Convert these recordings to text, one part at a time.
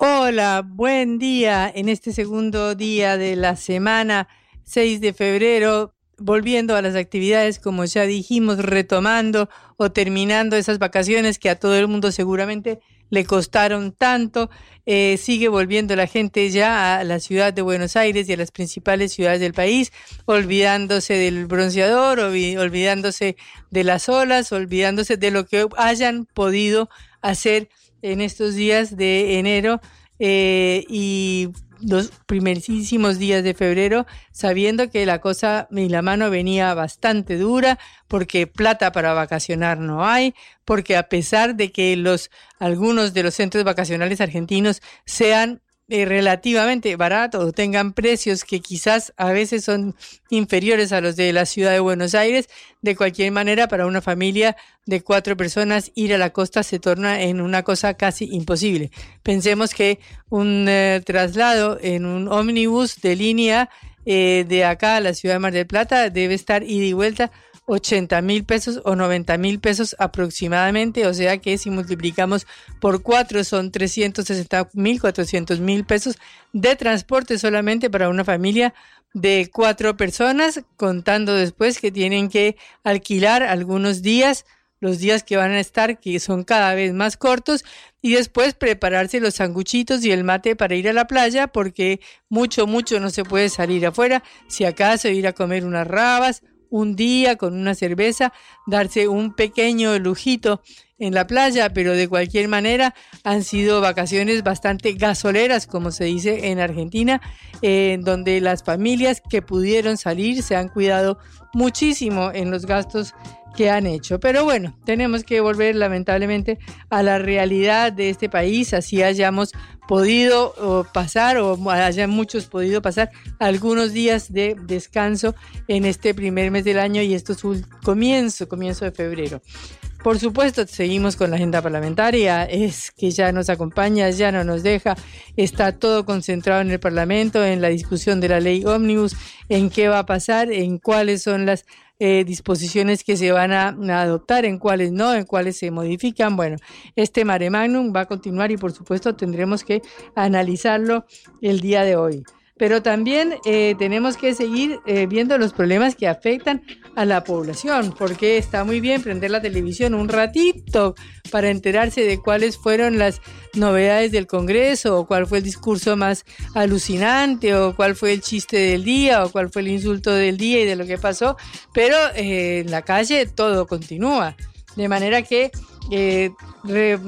Hola, buen día en este segundo día de la semana, 6 de febrero, volviendo a las actividades, como ya dijimos, retomando o terminando esas vacaciones que a todo el mundo seguramente le costaron tanto. Eh, sigue volviendo la gente ya a la ciudad de Buenos Aires y a las principales ciudades del país, olvidándose del bronceador, olvidándose de las olas, olvidándose de lo que hayan podido hacer en estos días de enero eh, y los primerísimos días de febrero, sabiendo que la cosa y la mano venía bastante dura, porque plata para vacacionar no hay, porque a pesar de que los algunos de los centros vacacionales argentinos sean eh, relativamente barato o tengan precios que quizás a veces son inferiores a los de la ciudad de Buenos Aires, de cualquier manera para una familia de cuatro personas ir a la costa se torna en una cosa casi imposible. Pensemos que un eh, traslado en un ómnibus de línea eh, de acá a la ciudad de Mar del Plata debe estar ida y vuelta 80 mil pesos o 90 mil pesos aproximadamente, o sea que si multiplicamos por cuatro son 360 mil, 400 mil pesos de transporte solamente para una familia de cuatro personas, contando después que tienen que alquilar algunos días, los días que van a estar, que son cada vez más cortos, y después prepararse los sanguchitos y el mate para ir a la playa, porque mucho, mucho no se puede salir afuera, si acaso ir a comer unas rabas un día con una cerveza, darse un pequeño lujito en la playa, pero de cualquier manera han sido vacaciones bastante gasoleras, como se dice en Argentina, en donde las familias que pudieron salir se han cuidado muchísimo en los gastos que han hecho. Pero bueno, tenemos que volver lamentablemente a la realidad de este país, así hayamos podido pasar o hayan muchos podido pasar algunos días de descanso en este primer mes del año y esto es un comienzo, comienzo de febrero. Por supuesto, seguimos con la agenda parlamentaria, es que ya nos acompaña, ya no nos deja, está todo concentrado en el Parlamento, en la discusión de la ley ómnibus, en qué va a pasar, en cuáles son las eh, disposiciones que se van a, adoptar, en cuáles no, en cuáles se modifican. Bueno, este mare magnum va a continuar y por supuesto tendremos que analizarlo el día de hoy pero también eh, tenemos que seguir eh, viendo los problemas que afectan a la población, porque está muy bien prender la televisión un ratito para enterarse de cuáles fueron las novedades del Congreso, o cuál fue el discurso más alucinante, o cuál fue el chiste del día, o cuál fue el insulto del día y de lo que pasó, pero eh, en la calle todo continúa. De manera que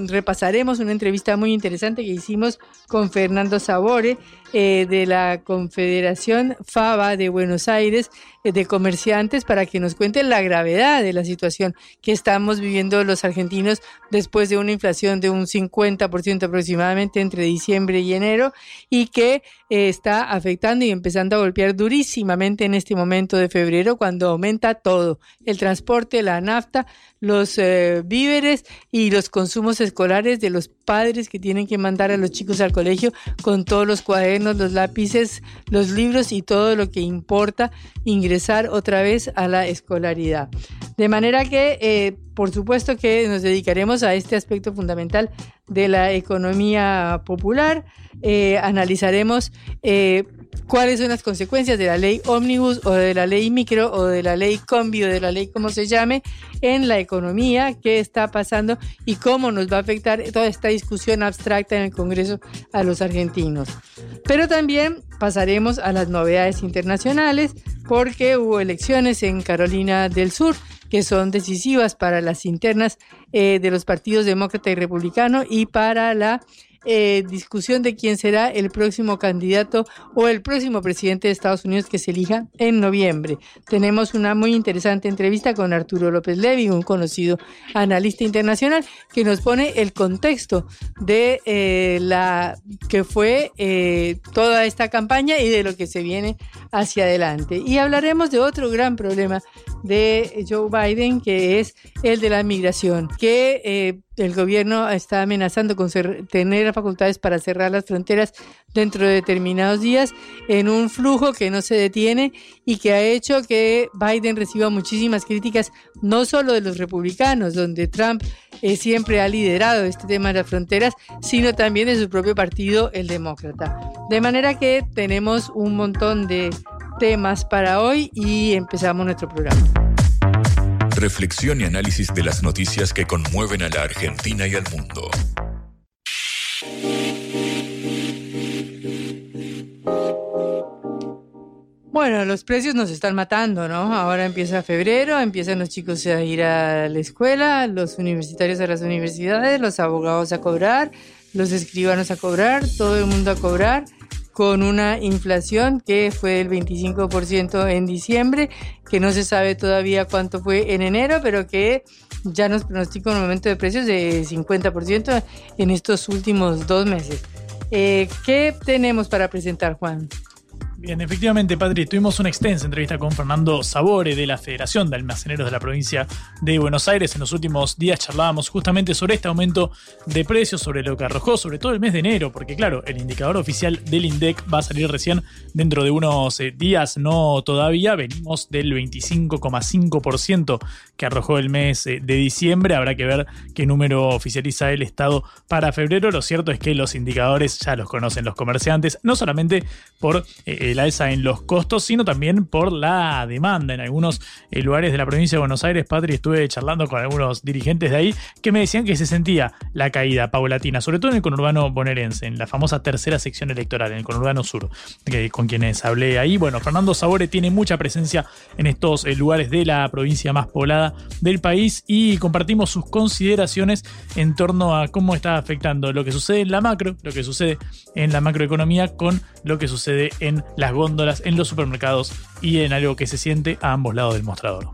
repasaremos una entrevista muy interesante que hicimos con Fernando Sabore, eh, de la Confederación FABA de Buenos Aires eh, de Comerciantes para que nos cuenten la gravedad de la situación que estamos viviendo los argentinos después de una inflación de un 50% aproximadamente entre diciembre y enero y que eh, está afectando y empezando a golpear durísimamente en este momento de febrero cuando aumenta todo, el transporte, la nafta, los víveres y los consumos escolares de los padres que tienen que mandar a los chicos al colegio con todos los cuadernos los lápices, los libros y todo lo que importa ingresar otra vez a la escolaridad. De manera que, eh, por supuesto que nos dedicaremos a este aspecto fundamental de la economía popular, eh, analizaremos eh, cuáles son las consecuencias de la ley ómnibus o de la ley micro o de la ley combi o de la ley como se llame en la economía, qué está pasando y cómo nos va a afectar toda esta discusión abstracta en el Congreso a los argentinos. Pero también pasaremos a las novedades internacionales porque hubo elecciones en Carolina del Sur que son decisivas para las internas eh, de los partidos demócrata y republicano y para la eh, discusión de quién será el próximo candidato o el próximo presidente de Estados Unidos que se elija en noviembre. Tenemos una muy interesante entrevista con Arturo López Levy, un conocido analista internacional, que nos pone el contexto de eh, la que fue eh, toda esta campaña y de lo que se viene hacia adelante. Y hablaremos de otro gran problema de Joe Biden, que es el de la migración, que eh, el gobierno está amenazando con tener facultades para cerrar las fronteras dentro de determinados días en un flujo que no se detiene y que ha hecho que Biden reciba muchísimas críticas, no solo de los republicanos, donde Trump eh, siempre ha liderado este tema de las fronteras, sino también de su propio partido, el demócrata. De manera que tenemos un montón de temas para hoy y empezamos nuestro programa. Reflexión y análisis de las noticias que conmueven a la Argentina y al mundo. Bueno, los precios nos están matando, ¿no? Ahora empieza febrero, empiezan los chicos a ir a la escuela, los universitarios a las universidades, los abogados a cobrar, los escribanos a cobrar, todo el mundo a cobrar con una inflación que fue del 25% en diciembre, que no se sabe todavía cuánto fue en enero, pero que ya nos pronostica un aumento de precios de 50% en estos últimos dos meses. Eh, ¿Qué tenemos para presentar, Juan? Bien, efectivamente, Patri, tuvimos una extensa entrevista con Fernando Sabore de la Federación de Almaceneros de la provincia de Buenos Aires. En los últimos días charlábamos justamente sobre este aumento de precios, sobre lo que arrojó, sobre todo el mes de enero, porque claro, el indicador oficial del INDEC va a salir recién dentro de unos eh, días, no todavía. Venimos del 25,5% que arrojó el mes eh, de diciembre. Habrá que ver qué número oficializa el Estado para febrero. Lo cierto es que los indicadores ya los conocen los comerciantes, no solamente por... Eh, la alza en los costos, sino también por la demanda. En algunos eh, lugares de la provincia de Buenos Aires, Patri, estuve charlando con algunos dirigentes de ahí que me decían que se sentía la caída paulatina, sobre todo en el conurbano bonaerense, en la famosa tercera sección electoral, en el conurbano sur, con quienes hablé ahí. Bueno, Fernando Sabore tiene mucha presencia en estos eh, lugares de la provincia más poblada del país y compartimos sus consideraciones en torno a cómo está afectando lo que sucede en la macro, lo que sucede en la macroeconomía con lo que sucede en las góndolas, en los supermercados y en algo que se siente a ambos lados del mostrador.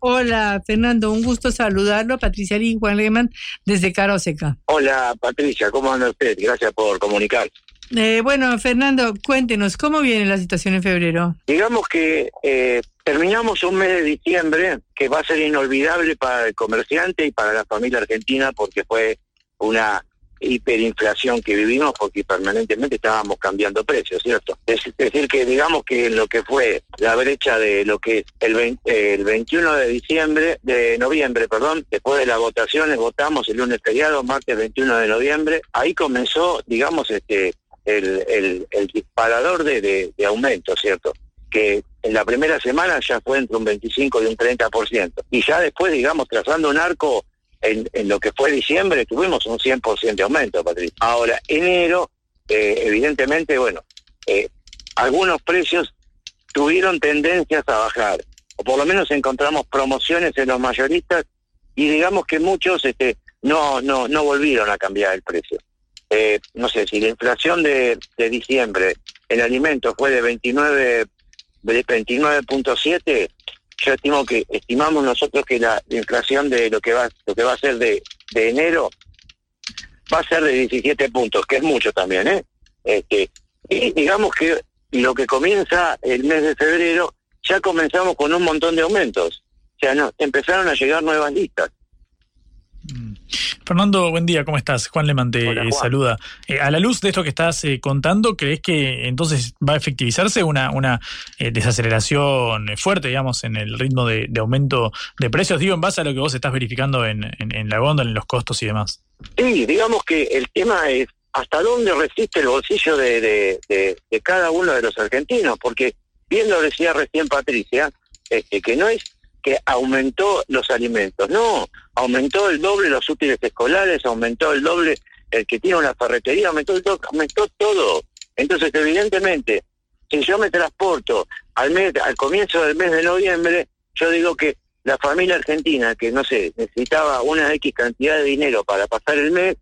Hola, Fernando, un gusto saludarlo. Patricia y Juan Lehmann desde Cara Seca. Hola, Patricia, ¿cómo anda usted? Gracias por comunicar. Eh, bueno, Fernando, cuéntenos, ¿cómo viene la situación en febrero? Digamos que eh, terminamos un mes de diciembre que va a ser inolvidable para el comerciante y para la familia argentina porque fue una hiperinflación que vivimos porque permanentemente estábamos cambiando precios, ¿cierto? Es decir, que digamos que lo que fue la brecha de lo que el, el 21 de diciembre, de noviembre, perdón, después de las votaciones, votamos el lunes feriado, martes 21 de noviembre, ahí comenzó, digamos, este el, el, disparador de, de, aumento, ¿cierto? Que en la primera semana ya fue entre un 25 y un 30%. Y ya después, digamos, trazando un arco en, lo que fue diciembre tuvimos un 100% de aumento, Patricia. Ahora, enero, eh, evidentemente, bueno, eh, algunos precios tuvieron tendencias a bajar, o por lo menos encontramos promociones en los mayoristas y digamos que muchos este, no, no, no volvieron a cambiar el precio. Eh, no sé, si la inflación de, de diciembre en alimentos fue de 29 29.7, yo estimo que estimamos nosotros que la, inflación de lo que va lo que va a ser de, de enero va a ser de 17 puntos, que es mucho también, ¿eh? Este, y digamos que lo que comienza el mes de febrero, ya comenzamos con un montón de aumentos. O sea, no, empezaron a llegar nuevas listas. Fernando, buen día, ¿cómo estás? Juan Le te saluda. Eh, a la luz de esto que estás eh, contando, ¿crees que entonces va a efectivizarse una, una eh, desaceleración fuerte, digamos, en el ritmo de, aumento de precios? Digo, en base a lo que vos estás verificando en, la góndola, en los costos y demás. Sí, digamos que el tema es hasta dónde resiste el bolsillo de, cada uno de los argentinos, porque bien lo decía recién Patricia, este, que no es que aumentó los alimentos. No, aumentó el doble los útiles escolares, aumentó el doble el que tiene una ferretería, aumentó, todo, aumentó todo. Entonces, evidentemente, si yo me transporto al mes, al comienzo del mes de noviembre, yo digo que la familia argentina que, no sé, necesitaba una X cantidad de dinero para pasar el mes,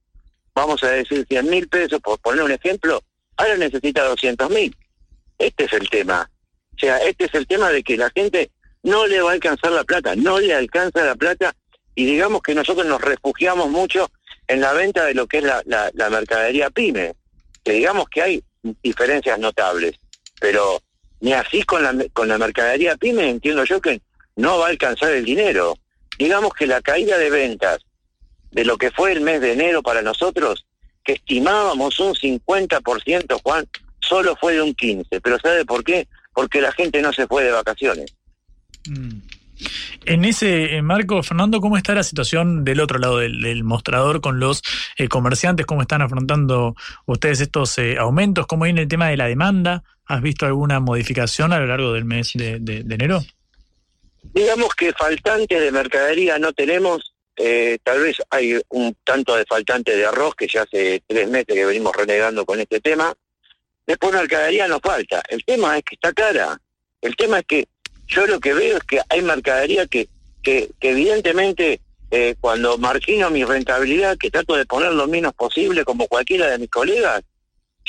vamos a decir 100 mil pesos, por poner un ejemplo, ahora necesita 200 mil. Este es el tema. O sea, este es el tema de que la gente no le va a alcanzar la plata, no le alcanza la plata y digamos que nosotros nos refugiamos mucho en la venta de lo que es la, mercadería pyme, que digamos que hay diferencias notables, pero ni así con la, con la mercadería pyme entiendo yo que no va a alcanzar el dinero. Digamos que la caída de ventas de lo que fue el mes de enero para nosotros, que estimábamos un 50%, Juan, solo fue de un 15%. Pero ¿sabe por qué? Porque la gente no se fue de vacaciones. Mm. En ese eh, marco, Fernando, ¿cómo está la situación del otro lado del, mostrador con los eh, comerciantes? ¿Cómo están afrontando ustedes estos eh, aumentos? ¿Cómo viene el tema de la demanda? ¿Has visto alguna modificación a lo largo del mes de, enero? Digamos que faltantes de mercadería no tenemos. tal vez hay un tanto de faltante de arroz que ya hace tres meses que venimos renegando con este tema. Después mercadería nos falta. El tema es que está cara. El tema es que yo lo que veo es que hay mercadería que, que, evidentemente eh, cuando margino mi rentabilidad, que trato de poner lo menos posible como cualquiera de mis colegas,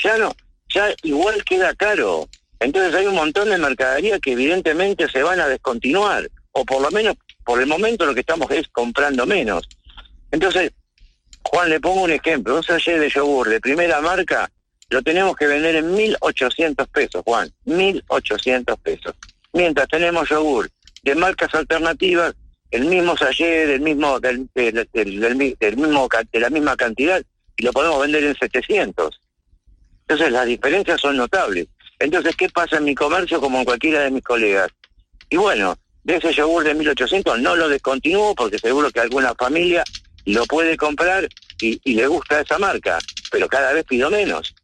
ya no, ya igual queda caro. Entonces hay un montón de mercadería que evidentemente se van a descontinuar, o por lo menos por el momento lo que estamos es comprando menos. Entonces, Juan, le pongo un ejemplo, un sachet de yogur de primera marca lo tenemos que vender en 1.800 pesos, Juan, 1.800 pesos mientras tenemos yogur de marcas alternativas, el mismo sachet, del mismo, del, mismo, de la misma cantidad, y lo podemos vender en 700. Entonces las diferencias son notables. Entonces, ¿qué pasa en mi comercio como en cualquiera de mis colegas? Y bueno, de ese yogur de 1800 no lo descontinúo porque seguro que alguna familia lo puede comprar y le gusta esa marca, pero cada vez pido menos.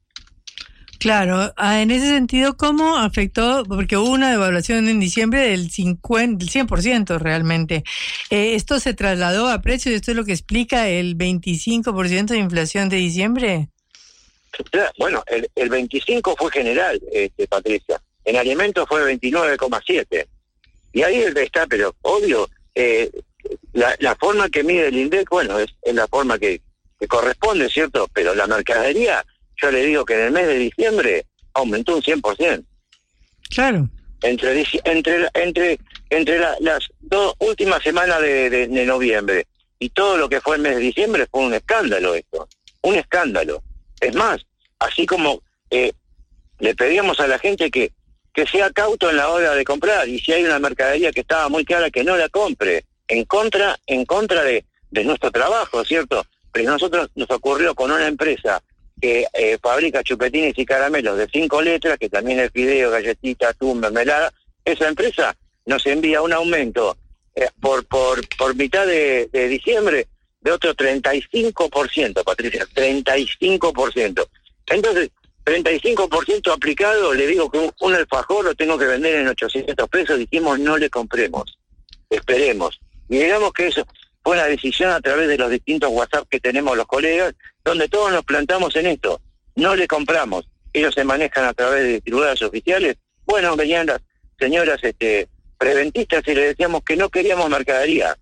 Claro, ah, en ese sentido, ¿cómo afectó? Porque hubo una devaluación en diciembre del, 50, del 100% realmente. Eh, ¿Esto se trasladó a precios? ¿Esto es lo que explica el 25% de inflación de diciembre? Bueno, el, el 25 fue general, este, Patricia. En alimentos fue 29,7. Y ahí está, pero obvio, eh, la, la, forma que mide el INDEC, bueno, es, la forma que corresponde, ¿cierto? Pero la mercadería yo le digo que en el mes de diciembre aumentó un 100%. Claro. Entre, entre, entre, entre las dos últimas semanas de, noviembre y todo lo que fue el mes de diciembre fue un escándalo esto, un escándalo. Es más, así como eh, le pedíamos a la gente que, que sea cauto en la hora de comprar y si hay una mercadería que estaba muy cara que no la compre, en contra, en contra de, de nuestro trabajo, ¿cierto? Pero nosotros nos ocurrió con una empresa que eh, fabrica chupetines y caramelos de cinco letras, que también es fideo, galletita, atún, mermelada, esa empresa nos envía un aumento eh, por, por, por mitad de, diciembre de otro 35%, Patricia, 35%. Entonces, 35% aplicado, le digo que un, un, alfajor lo tengo que vender en 800 pesos, dijimos no le compremos, esperemos. Y digamos que eso fue una decisión a través de los distintos WhatsApp que tenemos los colegas, donde todos nos plantamos en esto. No le compramos. Ellos se manejan a través de distribuidoras oficiales. Bueno, venían las señoras este, preventistas y le decíamos que no queríamos mercadería.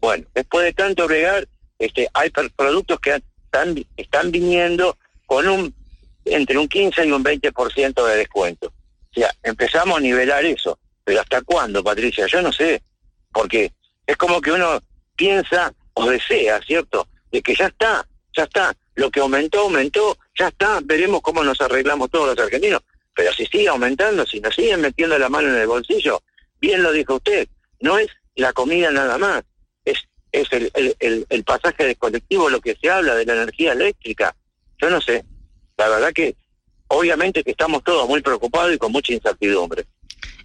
Bueno, después de tanto bregar, este, hay productos que están, están viniendo con un entre un 15 y un 20% de descuento. O sea, empezamos a nivelar eso. Pero ¿hasta cuándo, Patricia? Yo no sé. Porque es como que uno piensa o desea, ¿cierto? De que ya está, ya está, lo que aumentó, aumentó, ya está, veremos cómo nos arreglamos todos los argentinos. Pero si sigue aumentando, si nos siguen metiendo la mano en el bolsillo, bien lo dijo usted, no es la comida nada más, es, es el, el, el, pasaje de colectivo lo que se habla de la energía eléctrica. Yo no sé, la verdad que obviamente que estamos todos muy preocupados y con mucha incertidumbre.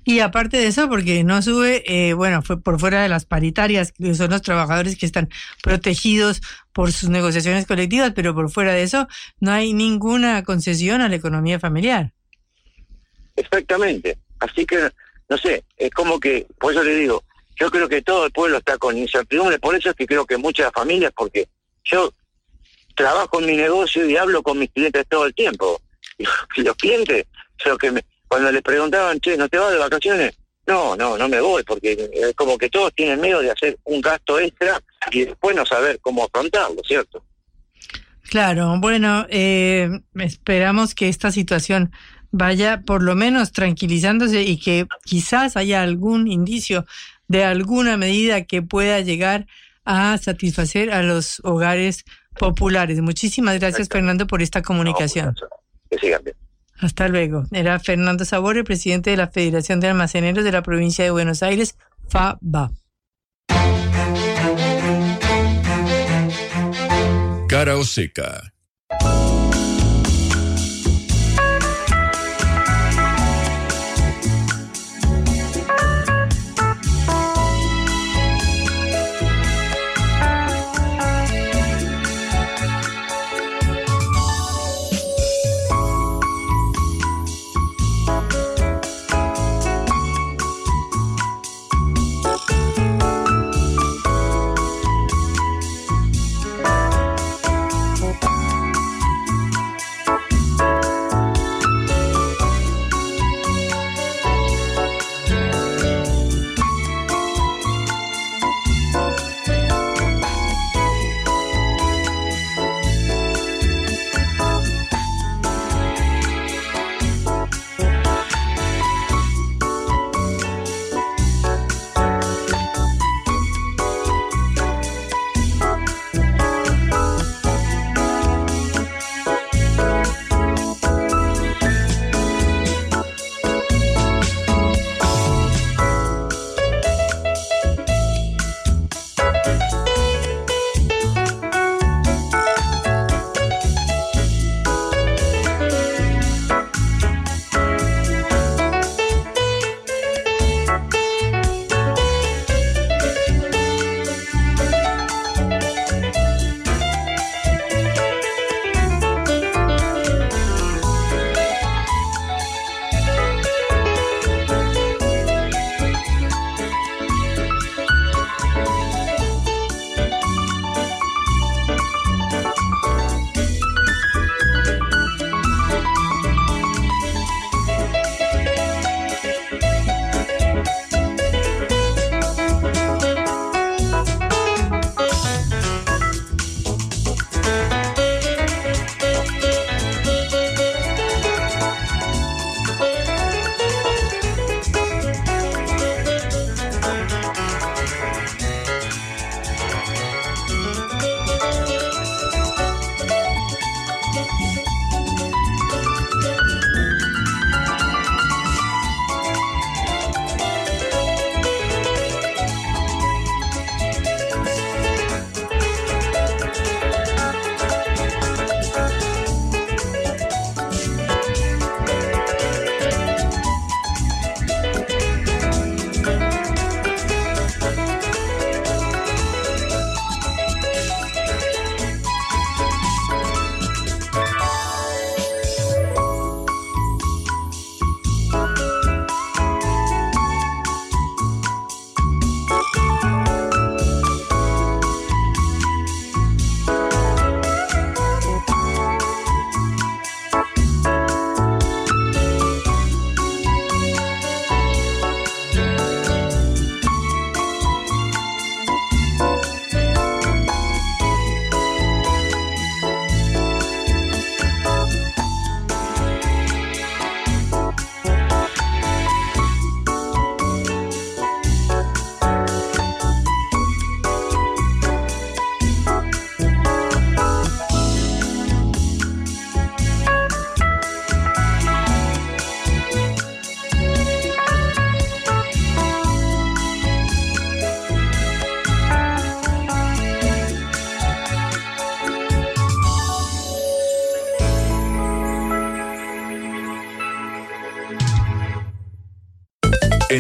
Y aparte de eso, porque no sube, eh, bueno, fue por fuera de las paritarias, que son los trabajadores que están protegidos por sus negociaciones colectivas, pero por fuera de eso no hay ninguna concesión a la economía familiar. Exactamente. Así que, no sé, es como que, por eso le digo, yo creo que todo el pueblo está con incertidumbre, por eso es que creo que muchas familias, porque yo trabajo en mi negocio y hablo con mis clientes todo el tiempo. Y los clientes, lo que me, cuando les preguntaban, che, ¿no te vas de vacaciones? No, no, no me voy, porque es como que todos tienen miedo de hacer un gasto extra y después no saber cómo afrontarlo, ¿cierto? Claro, bueno, eh, esperamos que esta situación vaya por lo menos tranquilizándose y que quizás haya algún indicio de alguna medida que pueda llegar a satisfacer a los hogares populares. Muchísimas gracias, Fernando, por esta comunicación. que sigan bien. Hasta luego. Era Fernando Sabore, presidente de la Federación de Almaceneros de la provincia de Buenos Aires, FABA. Cara o seca.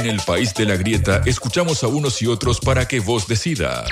En el país de la grieta, escuchamos a unos y otros para que vos decidas.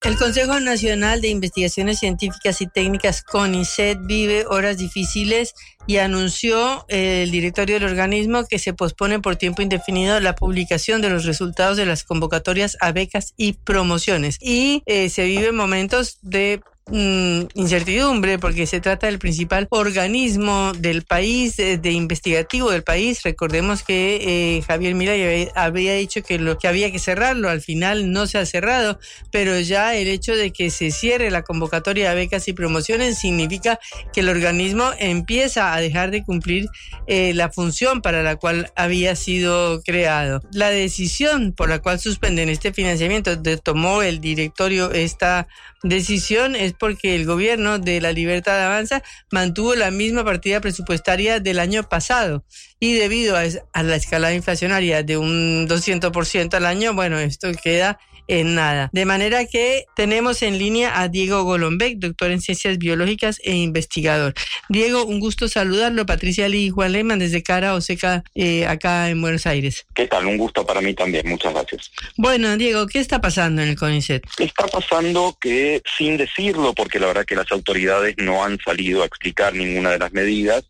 El Consejo Nacional de Investigaciones Científicas y Técnicas, CONICET, vive horas difíciles y anunció eh, el directorio del organismo que se pospone por tiempo indefinido la publicación de los resultados de las convocatorias a becas y promociones. Y eh, se viven momentos de mm, incertidumbre porque se trata del principal organismo del país, eh, de investigativo del país. Recordemos que eh, Javier Milay había dicho que, lo, que había que cerrarlo, al final no se ha cerrado, pero ya el hecho de que se cierre la convocatoria de becas y promociones significa que el organismo empieza a dejar de cumplir eh, la función para la cual había sido creado. La decisión por la cual suspenden este financiamiento de, tomó el directorio esta decisión es porque el gobierno de la Libertad Avanza mantuvo la misma partida presupuestaria del año pasado. Y debido a, a la escalada inflacionaria de un 200% al año, bueno, esto queda en nada. De manera que tenemos en línea a Diego Golombek, doctor en ciencias biológicas e investigador. Diego, un gusto saludarlo. Patricia Lee y Juan Lehmann desde Cara Oseca, eh, acá en Buenos Aires. ¿Qué tal? Un gusto para mí también. Muchas gracias. Bueno, Diego, ¿qué está pasando en el CONICET? Está pasando que, sin decirlo, porque la verdad que las autoridades no han salido a explicar ninguna de las medidas,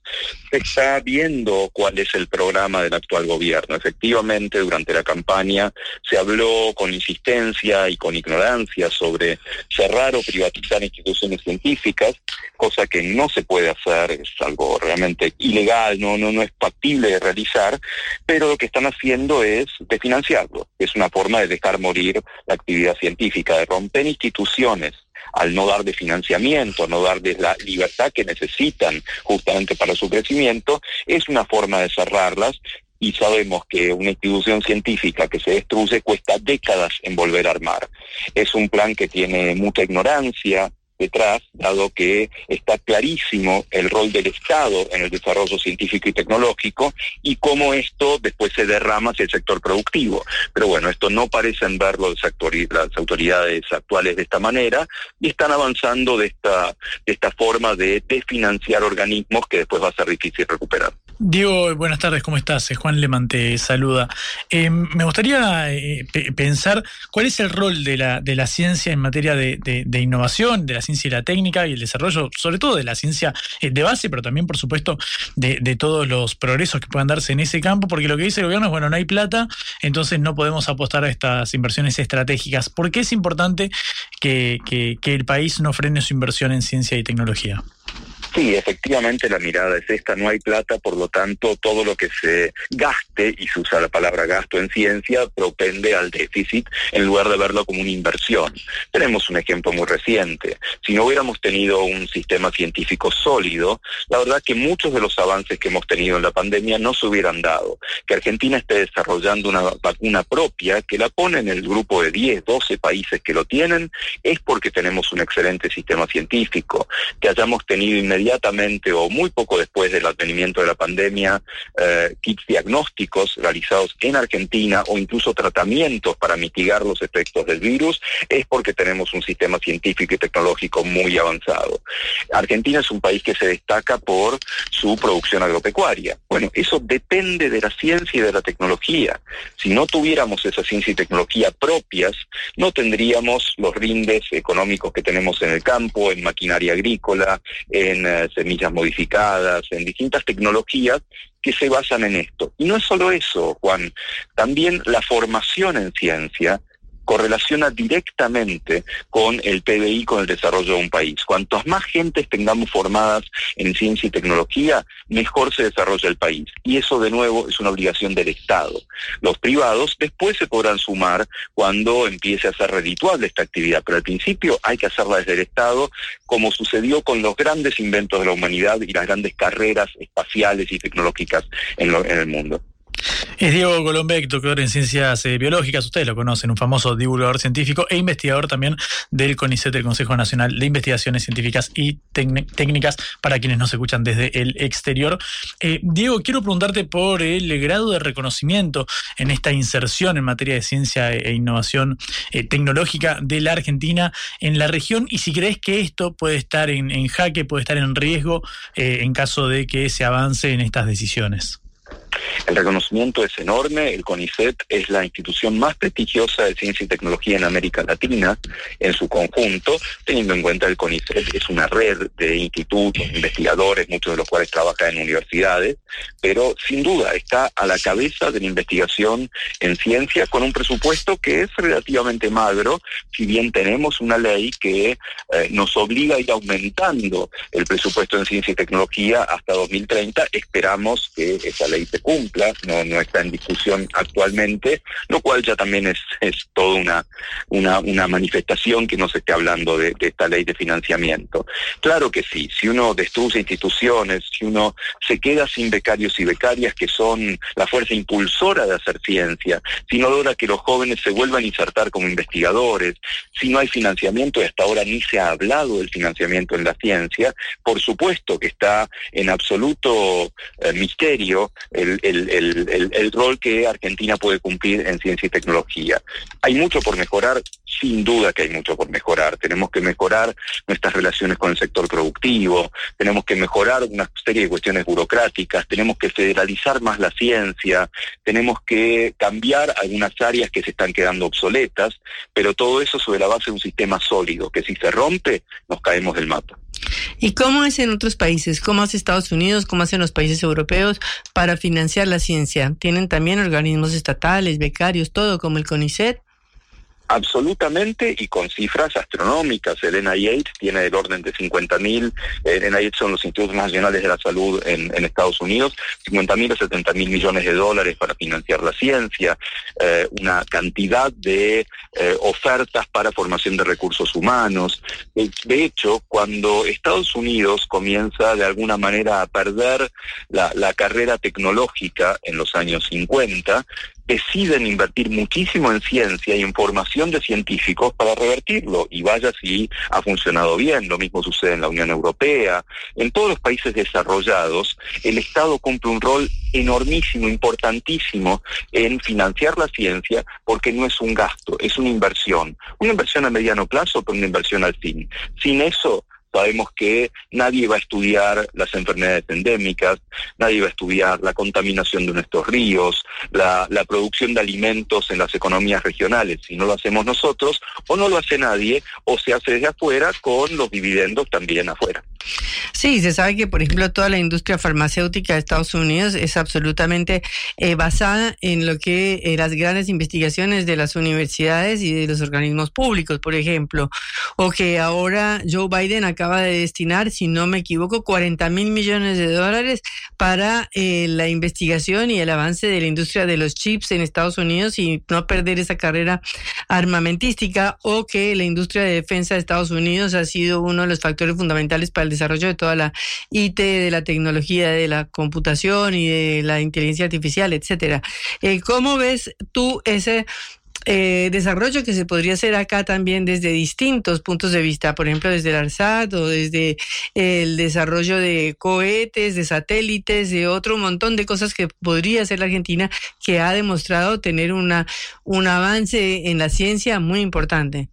se está viendo cuál es el programa del actual gobierno. Efectivamente, durante la campaña se habló con insistencia y con ignorancia sobre cerrar o privatizar instituciones científicas, cosa que no se puede hacer, es algo realmente ilegal, no, no, no es factible de realizar, pero lo que están haciendo es desfinanciarlo, es una forma de dejar morir la actividad científica, de romper instituciones al no dar de financiamiento, no dar de la libertad que necesitan justamente para su crecimiento, es una forma de cerrarlas y sabemos que una institución científica que se destruye cuesta décadas en volver a armar. Es un plan que tiene mucha ignorancia, detrás, dado que está clarísimo el rol del Estado en el desarrollo científico y tecnológico y cómo esto después se derrama hacia el sector productivo. Pero bueno, esto no parecen verlo las autoridades actuales de esta manera y están avanzando de esta, de esta forma de desfinanciar organismos que después va a ser difícil recuperar. Diego, buenas tardes, ¿cómo estás? Juan Leman te saluda. Eh, me gustaría eh, pensar cuál es el rol de la, de la ciencia en materia de, de innovación, de la ciencia y la técnica y el desarrollo, sobre todo de la ciencia eh, de base, pero también, por supuesto, de, todos los progresos que puedan darse en ese campo, porque lo que dice el gobierno es, bueno, no hay plata, entonces no podemos apostar a estas inversiones estratégicas. ¿Por qué es importante que, que el país no frene su inversión en ciencia y tecnología? Sí, efectivamente la mirada es esta, no hay plata, por lo tanto todo lo que se gaste, y se usa la palabra gasto en ciencia, propende al déficit en lugar de verlo como una inversión. Tenemos un ejemplo muy reciente. Si no hubiéramos tenido un sistema científico sólido, la verdad que muchos de los avances que hemos tenido en la pandemia no se hubieran dado. Que Argentina esté desarrollando una vacuna propia, que la pone en el grupo de 10, 12 países que lo tienen, es porque tenemos un excelente sistema científico. Que hayamos tenido inmediatamente o muy poco después del advenimiento de la pandemia eh, kits diagnósticos realizados en Argentina o incluso tratamientos para mitigar los efectos del virus, es porque tenemos un sistema científico y tecnológico muy avanzado. Argentina es un país que se destaca por su producción agropecuaria. Bueno, eso depende de la ciencia y de la tecnología. Si no tuviéramos esa ciencia y tecnología propias, no tendríamos los rindes económicos que tenemos en el campo, en maquinaria agrícola, en eh, semillas modificadas, en distintas tecnologías que se basan en esto. Y no es solo eso, Juan, también la formación en ciencia correlaciona directamente con el PBI, con el desarrollo de un país. Cuantos más gentes tengamos formadas en ciencia y tecnología, mejor se desarrolla el país. Y eso, de nuevo, es una obligación del Estado. Los privados después se podrán sumar cuando empiece a ser redituable esta actividad, pero al principio hay que hacerla desde el Estado, como sucedió con los grandes inventos de la humanidad y las grandes carreras espaciales y tecnológicas en, en el mundo. Es Diego Golombek, doctor en ciencias eh, biológicas, ustedes lo conocen, un famoso divulgador científico e investigador también del CONICET, el Consejo Nacional de Investigaciones Científicas y Técnicas, para quienes nos escuchan desde el exterior. Eh, Diego, quiero preguntarte por el grado de reconocimiento en esta inserción en materia de ciencia e innovación eh, tecnológica de la Argentina en la región y si crees que esto puede estar en, en jaque, puede estar en riesgo en caso de que se avance en estas decisiones. El reconocimiento es enorme, el CONICET es la institución más prestigiosa de ciencia y tecnología en América Latina en su conjunto, teniendo en cuenta que el CONICET es una red de institutos, investigadores, muchos de los cuales trabajan en universidades, pero sin duda está a la cabeza de la investigación en ciencia con un presupuesto que es relativamente magro, si bien tenemos una ley que eh, nos obliga a ir aumentando el presupuesto en ciencia y tecnología hasta 2030, esperamos que esa ley se cumpla, no, no está en discusión actualmente, lo cual ya también es, es toda una, una, una manifestación que no se esté hablando de, de esta ley de financiamiento. Claro que sí, si uno destruye instituciones, si uno se queda sin becarios y becarias que son la fuerza impulsora de hacer ciencia, si no logra que los jóvenes se vuelvan a insertar como investigadores, si no hay financiamiento y hasta ahora ni se ha hablado del financiamiento en la ciencia, por supuesto que está en absoluto eh, misterio el, el, el, el, rol que Argentina puede cumplir en ciencia y tecnología. Hay mucho por mejorar, sin duda que hay mucho por mejorar. Tenemos que mejorar nuestras relaciones con el sector productivo, tenemos que mejorar una serie de cuestiones burocráticas, tenemos que federalizar más la ciencia, tenemos que cambiar algunas áreas que se están quedando obsoletas, pero todo eso sobre la base de un sistema sólido, que si se rompe, nos caemos del mapa. ¿Y cómo es en otros países? ¿Cómo hace Estados Unidos? ¿Cómo hacen los países europeos para financiar la ciencia? ¿Tienen también organismos estatales, becarios, todo como el CONICET? Absolutamente y con cifras astronómicas. El NIH tiene del orden de 50 mil, el NIH son los Institutos Nacionales de la Salud en, Estados Unidos, 50 mil a 70 mil millones de dólares para financiar la ciencia, eh, una cantidad de eh, ofertas para formación de recursos humanos. De hecho, cuando Estados Unidos comienza de alguna manera a perder la carrera tecnológica en los años 50, deciden invertir muchísimo en ciencia y en formación de científicos para revertirlo. Y vaya si ha funcionado bien. Lo mismo sucede en la Unión Europea. En todos los países desarrollados, el Estado cumple un rol enormísimo, importantísimo en financiar la ciencia porque no es un gasto, es una inversión. Una inversión a mediano plazo, pero una inversión al fin. Sin eso, Sabemos que nadie va a estudiar las enfermedades endémicas, nadie va a estudiar la contaminación de nuestros ríos, la, producción de alimentos en las economías regionales. Si no lo hacemos nosotros, o no lo hace nadie, o se hace desde afuera con los dividendos también afuera. Sí, se sabe que, por ejemplo, toda la industria farmacéutica de Estados Unidos es absolutamente eh, basada en lo que eh, las grandes investigaciones de las universidades y de los organismos públicos, por ejemplo, o que ahora Joe Biden acaba de destinar, si no me equivoco, 40 mil millones de dólares para eh, la investigación y el avance de la industria de los chips en Estados Unidos y no perder esa carrera armamentística, o que la industria de defensa de Estados Unidos ha sido uno de los factores fundamentales para el desarrollo de toda la IT, de la tecnología, de la computación y de la inteligencia artificial, etcétera. Eh, ¿Cómo ves tú ese eh, desarrollo que se podría hacer acá también desde distintos puntos de vista, por ejemplo, desde el ARSAT o desde el desarrollo de cohetes, de satélites, de otro montón de cosas que podría hacer la Argentina, que ha demostrado tener una, un avance en la ciencia muy importante.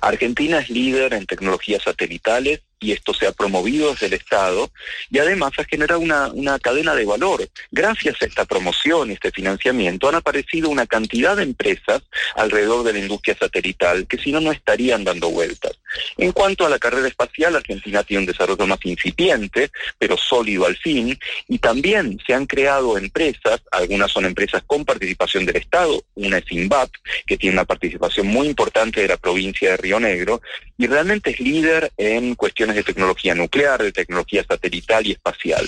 Argentina es líder en tecnologías satelitales y esto se ha promovido desde el Estado y además ha generado una, una cadena de valor. Gracias a esta promoción y este financiamiento han aparecido una cantidad de empresas alrededor de la industria satelital que si no, no estarían dando vueltas. En cuanto a la carrera espacial, Argentina tiene un desarrollo más incipiente, pero sólido al fin, y también se han creado empresas, algunas son empresas con participación del Estado, una es INVAP, que tiene una participación muy importante de la provincia de Río Negro, y realmente es líder en cuestiones de tecnología nuclear, de tecnología satelital y espacial.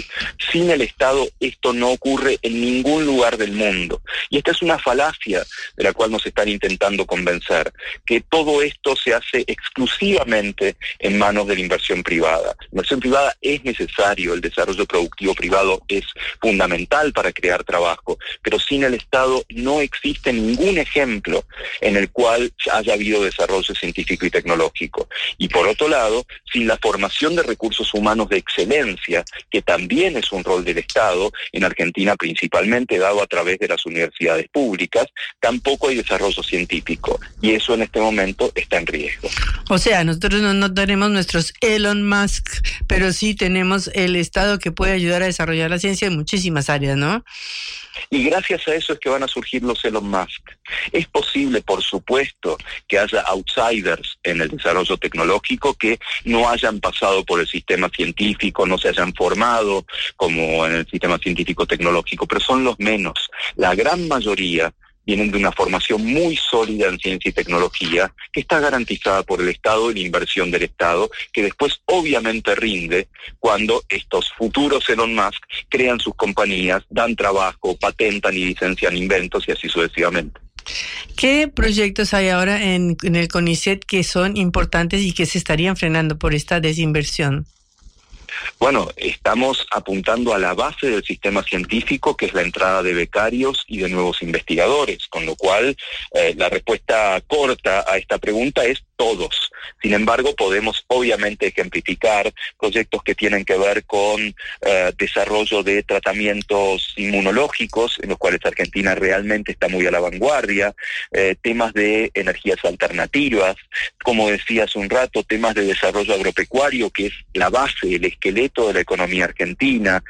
Sin el Estado esto no ocurre en ningún lugar del mundo. Y esta es una falacia de la cual nos están intentando convencer, que todo esto se hace exclusivamente en manos de la inversión privada. La inversión privada es necesario, el desarrollo productivo privado es fundamental para crear trabajo, pero sin el Estado no existe ningún ejemplo en el cual haya habido desarrollo científico y tecnológico. Y por otro lado, sin la formación de recursos humanos de excelencia, que también es un rol del Estado, en Argentina principalmente dado a través de las universidades públicas, tampoco hay desarrollo científico. Y eso en este momento está en riesgo. O sea, nosotros no, no, tenemos nuestros Elon Musk, pero sí tenemos el Estado que puede ayudar a desarrollar la ciencia en muchísimas áreas, ¿no? Y gracias a eso es que van a surgir los Elon Musk. Es posible, por supuesto, que haya outsiders en el desarrollo tecnológico que no hayan pasado por el sistema científico, no se hayan formado como en el sistema científico tecnológico, pero son los menos. La gran mayoría vienen de una formación muy sólida en ciencia y tecnología que está garantizada por el Estado y la inversión del Estado, que después obviamente rinde cuando estos futuros Elon Musk crean sus compañías, dan trabajo, patentan y licencian inventos y así sucesivamente. ¿Qué proyectos hay ahora en, en el CONICET que son importantes y que se estarían frenando por esta desinversión? Bueno, estamos apuntando a la base del sistema científico, que es la entrada de becarios y de nuevos investigadores, con lo cual eh, la respuesta corta a esta pregunta es todos. Sin embargo, podemos obviamente ejemplificar proyectos que tienen que ver con eh, desarrollo de tratamientos inmunológicos, en los cuales Argentina realmente está muy a la vanguardia, eh, temas de energías alternativas, como decía hace un rato, temas de desarrollo agropecuario, que es la base, el esqueleto de la economía argentina,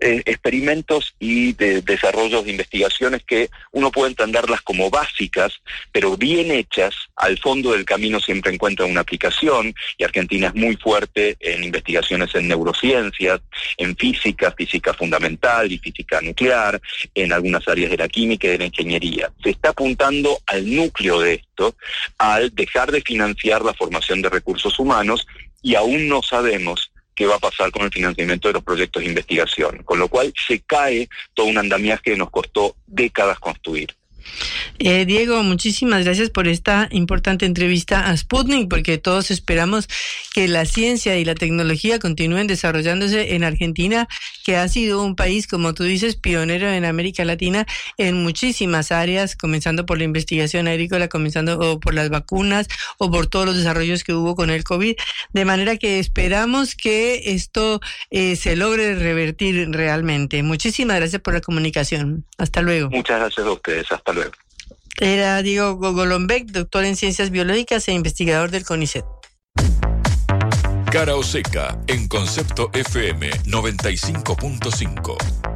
eh, experimentos y de desarrollos de investigaciones que uno puede entenderlas como básicas, pero bien hechas, al fondo del camino siempre encuentra una aplicación y Argentina es muy fuerte en investigaciones en neurociencias, en física, física fundamental y física nuclear, en algunas áreas de la química y de la ingeniería. Se está apuntando al núcleo de esto, al dejar de financiar la formación de recursos humanos y aún no sabemos qué va a pasar con el financiamiento de los proyectos de investigación, con lo cual se cae todo un andamiaje que nos costó décadas construir. Eh, Diego, muchísimas gracias por esta importante entrevista a Sputnik, porque todos esperamos que la ciencia y la tecnología continúen desarrollándose en Argentina, que ha sido un país, como tú dices, pionero en América Latina en muchísimas áreas, comenzando por la investigación agrícola, comenzando por las vacunas o por todos los desarrollos que hubo con el COVID, de manera que esperamos que esto eh, se logre revertir realmente. Muchísimas gracias por la comunicación. Hasta luego. Muchas gracias a ustedes. Hasta luego. Era Diego Gogolombek, doctor en ciencias biológicas e investigador del CONICET. Cara o seca en concepto FM 95.5.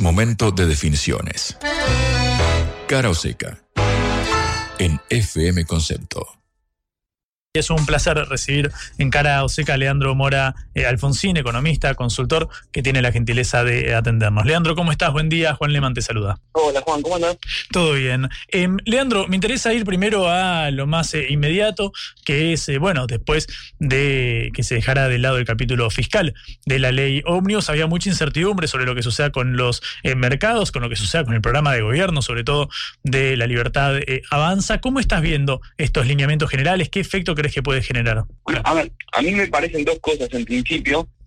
Momento de definiciones. Cara o seca. En FM Concepto. Es un placer recibir en cara o seca a Leandro Mora eh, Alfonsín, economista, consultor, que tiene la gentileza de atendernos. Leandro, ¿cómo estás? Buen día. Juan Leman te saluda. Hola Juan, ¿cómo andas? Todo bien. Em, Leandro, me interesa ir primero a lo más eh, inmediato, que es, eh, bueno, después de que se dejara de lado el capítulo fiscal de la ley Omnibus, había mucha incertidumbre sobre lo que suceda con los mercados, con lo que suceda con el programa de gobierno, sobre todo de la libertad avanza. ¿Cómo estás viendo estos lineamientos generales? ¿Qué efecto crees que puede generar? Bueno, a ver, a mí me parecen dos cosas en principio.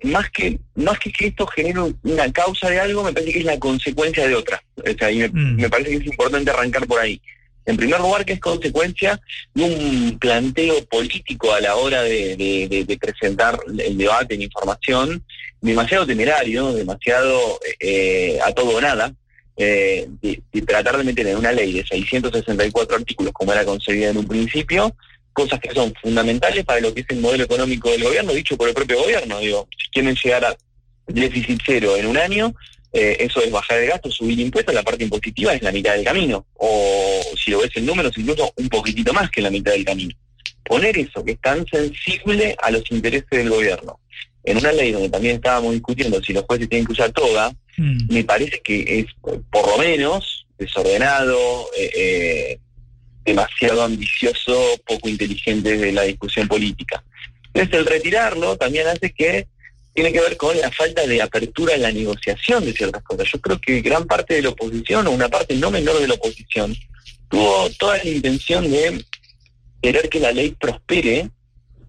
Más que, más que que esto genere una causa de algo, me parece que es la consecuencia de otra. O sea, y me, Mm. me parece que es importante arrancar por ahí. En primer lugar, que es consecuencia de un planteo político a la hora de, de- de- de presentar el debate, la información, demasiado temerario, demasiado eh, a todo o nada, eh, de, de tratar de meter en una ley de 664 artículos como era concebida en un principio, cosas que son fundamentales para lo que es el modelo económico del gobierno, dicho por el propio gobierno. Digo, si quieren llegar a déficit cero en un año, eh, eso es bajar el gasto, subir impuestos, la parte impositiva es la mitad del camino. O si lo ves en números, incluso un poquitito más que la mitad del camino. Poner eso, que es tan sensible a los intereses del gobierno, en una ley donde también estábamos discutiendo si los jueces tienen que usar toga, Mm. me parece que es por lo menos desordenado, eh, eh, demasiado ambicioso, poco inteligente de la discusión política. Entonces el retirarlo también hace que tiene que ver con la falta de apertura en la negociación de ciertas cosas. Yo creo que gran parte de la oposición, o una parte no menor de la oposición, tuvo toda la intención de querer que la ley prospere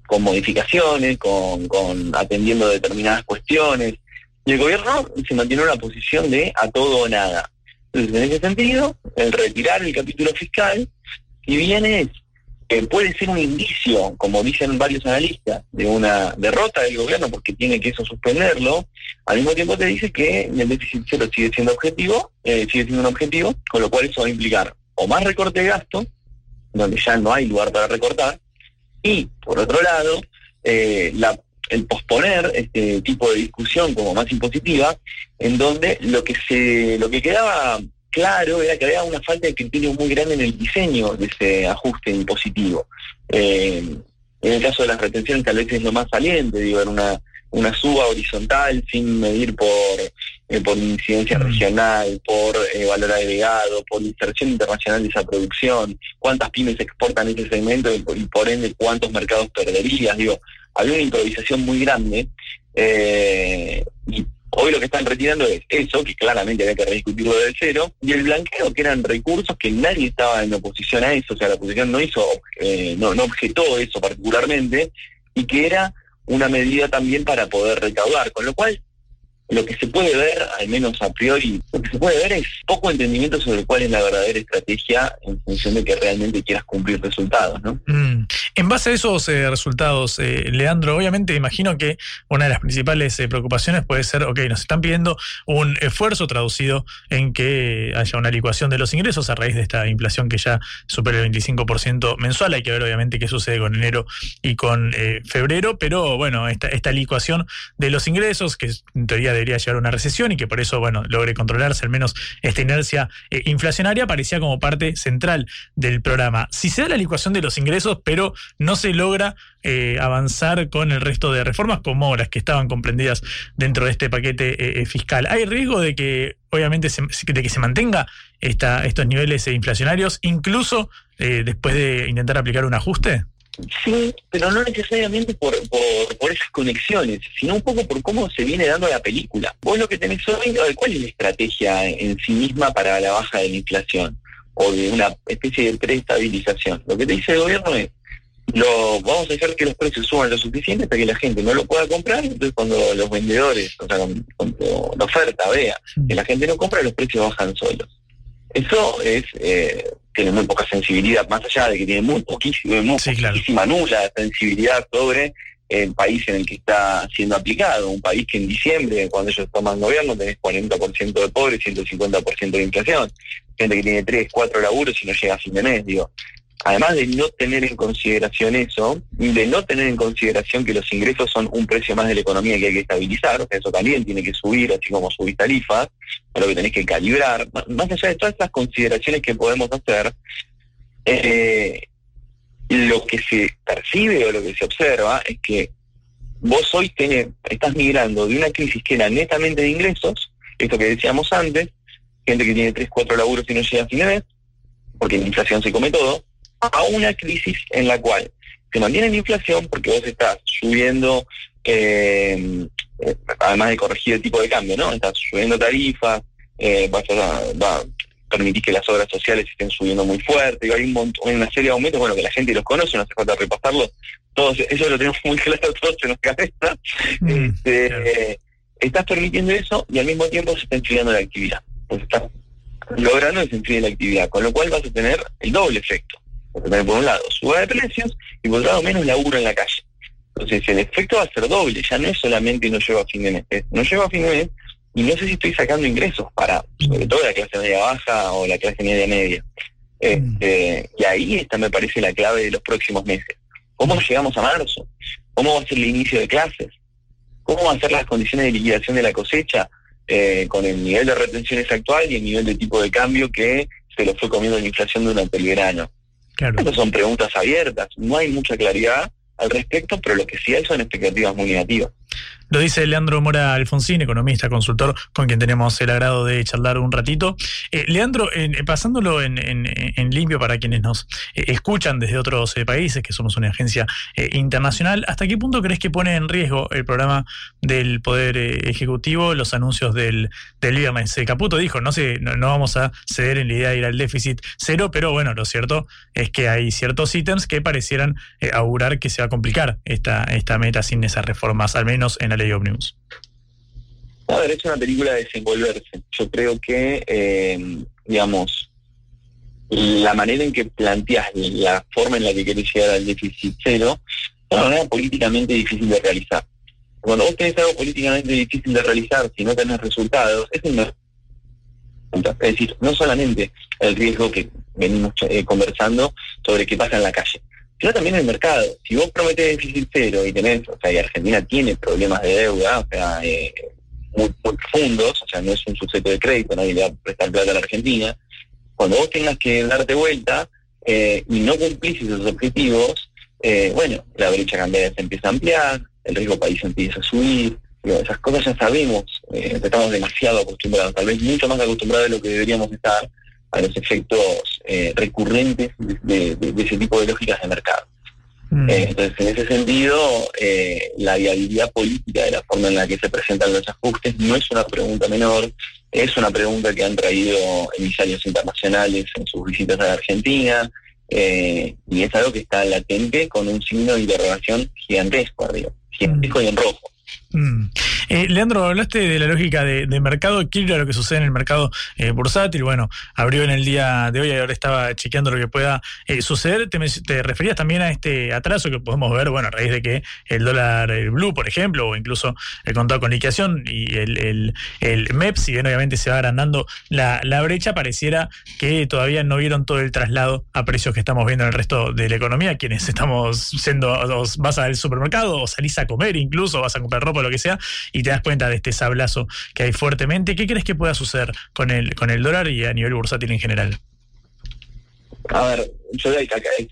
con modificaciones, con, con atendiendo determinadas cuestiones, y el gobierno se mantiene en una posición de a todo o nada. Entonces, en ese sentido, el retirar el capítulo fiscal, si bien es, eh, puede ser un indicio, como dicen varios analistas, de una derrota del gobierno porque tiene que eso suspenderlo, al mismo tiempo te dice que el déficit cero sigue siendo objetivo, eh, sigue siendo un objetivo, con lo cual eso va a implicar o más recorte de gasto, donde ya no hay lugar para recortar, y por otro lado, eh, la el posponer este tipo de discusión como más impositiva, en donde lo que se, lo que quedaba claro era que había una falta de criterio muy grande en el diseño de ese ajuste impositivo. Eh, en el caso de las retenciones tal vez es lo más saliente, digo, era una, una suba horizontal sin medir por, eh, por incidencia regional, por eh, valor agregado, por inserción internacional de esa producción, cuántas pymes exportan ese segmento y por, y por ende cuántos mercados perderías, digo, había una improvisación muy grande eh, y hoy lo que están retirando es eso, que claramente había que rediscutirlo desde cero, y el blanqueo, que eran recursos que nadie estaba en oposición a eso, o sea, la oposición no hizo, eh, no, no objetó eso particularmente, y que era una medida también para poder recaudar, con lo cual lo que se puede ver, al menos a priori, lo que se puede ver es poco entendimiento sobre cuál es la verdadera estrategia en función de que realmente quieras cumplir resultados, ¿no? Mm. En base a esos eh, resultados, eh, Leandro, obviamente imagino que una de las principales eh, preocupaciones puede ser, ok, nos están pidiendo un esfuerzo traducido en que haya una licuación de los ingresos a raíz de esta inflación que ya supera el 25% mensual. Hay que ver obviamente qué sucede con enero y con eh, febrero, pero bueno, esta, esta licuación de los ingresos, que en teoría debería llegar a una recesión y que por eso, bueno, logre controlarse al menos esta inercia eh, inflacionaria, parecía como parte central del programa. Si se da la licuación de los ingresos, pero no se logra eh, avanzar con el resto de reformas como las que estaban comprendidas dentro de este paquete eh, fiscal, ¿hay riesgo de que, obviamente, se, de que se mantenga esta, estos niveles inflacionarios, incluso después de intentar aplicar un ajuste? Sí, pero no necesariamente por, por, esas conexiones, sino un poco por cómo se viene dando la película. Vos lo que tenés hoy, ¿cuál es la estrategia en sí misma para la baja de la inflación? O de una especie de preestabilización. Lo que te dice el gobierno es, lo, vamos a dejar que los precios suban lo suficiente para que la gente no lo pueda comprar, entonces cuando los vendedores, o sea, cuando la oferta vea que la gente no compra, los precios bajan solos. Eso es eh, tiene muy poca sensibilidad, más allá de que tiene muy poquísima, muy poquísima nula sensibilidad sobre el país en el que está siendo aplicado. Un país que en diciembre, cuando ellos toman gobierno, tenés 40% de pobres, 150% de inflación. Gente que tiene 3, 4 laburos y no llega a fin de mes, digo. Además de no tener en consideración eso, de no tener en consideración que los ingresos son un precio más de la economía que hay que estabilizar, o eso también tiene que subir, así como subir tarifas, lo que tenés que calibrar, más allá de todas estas consideraciones que podemos hacer, eh, lo que se percibe o lo que se observa es que vos hoy estás migrando de una crisis que era netamente de ingresos, esto que decíamos antes, gente que tiene 3, 4 laburos y no llega a fin de mes, porque la inflación se come todo, a una crisis en la cual se mantiene la inflación porque vos estás subiendo, eh, además de corregir el tipo de cambio, ¿no? Estás subiendo tarifas, eh, vas a, va, permitir que las obras sociales estén subiendo muy fuerte, y hay un montón, una serie de aumentos, bueno, que la gente los conoce, no hace falta repasarlo, todos, eso lo tenemos muy claro todos en nuestra cabeza. este, estás permitiendo eso y al mismo tiempo se está enfriando la actividad. Pues estás logrando desenfriar la actividad, con lo cual vas a tener el doble efecto. Por un lado suba de precios y por otro lado menos laburo en la calle. Entonces el efecto va a ser doble, ya no es solamente no llevo a fin de mes, no llevo a fin de mes y no sé si estoy sacando ingresos para, sobre todo la clase media baja o la clase media media. Este, y ahí está, me parece, la clave de los próximos meses. ¿Cómo llegamos a marzo? ¿Cómo va a ser el inicio de clases? ¿Cómo van a ser las condiciones de liquidación de la cosecha eh, con el nivel de retenciones actual y el nivel de tipo de cambio que se lo fue comiendo la inflación durante el verano? Estas son preguntas abiertas, no hay mucha claridad al respecto, pero lo que sí hay son expectativas muy negativas. Lo dice Leandro Mora Alfonsín, economista, consultor, con quien tenemos el agrado de charlar un ratito. Eh, Leandro, pasándolo en, limpio para quienes nos eh, escuchan desde otros eh, países, que somos una agencia internacional, ¿hasta qué punto crees que pone en riesgo el programa del Poder Ejecutivo los anuncios del, del viernes? Caputo dijo, no, sé, no, vamos a ceder en la idea de ir al déficit cero, pero bueno, lo cierto es que hay ciertos ítems que parecieran augurar que se va a complicar esta, esta meta sin esas reformas, al menos en la ley ómnibus? Haber hecho una película de desenvolverse. Yo creo que, eh, digamos, la manera en que planteas la forma en la que querés llegar al déficit cero es una manera políticamente difícil de realizar. Cuando vos tenés algo políticamente difícil de realizar, si no tenés resultados, es un... Es decir, no solamente el riesgo que venimos eh, conversando sobre qué pasa en la calle, sino también el mercado. Si vos prometés déficit cero y tenés, o sea, y Argentina tiene problemas de deuda, o sea, eh, muy, profundos, o sea, no es un sujeto de crédito, nadie le va a prestar plata a la Argentina, cuando vos tengas que darte vuelta eh, y no cumplís esos objetivos, eh, bueno, la brecha cambiaria se empieza a ampliar, el riesgo país empieza a subir, esas cosas ya sabemos, estamos demasiado acostumbrados, tal vez mucho más acostumbrados de lo que deberíamos estar, a los efectos eh, recurrentes de, ese tipo de lógicas de mercado. Mm. Eh, entonces, en ese sentido, eh, la viabilidad política de la forma en la que se presentan los ajustes no es una pregunta menor, es una pregunta que han traído emisarios internacionales en sus visitas a la Argentina, y es algo que está latente con un signo de interrogación gigantesco arriba, gigantesco y en rojo. Mm. Eh, Leandro, hablaste de la lógica de, mercado, quiero ir a lo que sucede en el mercado eh, bursátil. Bueno, abrió en el día de hoy y ahora estaba chequeando lo que pueda eh, suceder. Te, referías también a este atraso que podemos ver, bueno, a raíz de que el dólar blue, por ejemplo, o incluso el contado con liquidación y el, el, MEP, si bien obviamente se va agrandando la, brecha, pareciera que todavía no vieron todo el traslado a precios que estamos viendo en el resto de la economía. Quienes estamos siendo, vas al supermercado o salís a comer incluso, vas a comprar ropa, lo que sea, y te das cuenta de este sablazo que hay fuertemente. ¿Qué crees que pueda suceder con el, con el dólar y a nivel bursátil en general? A ver, yo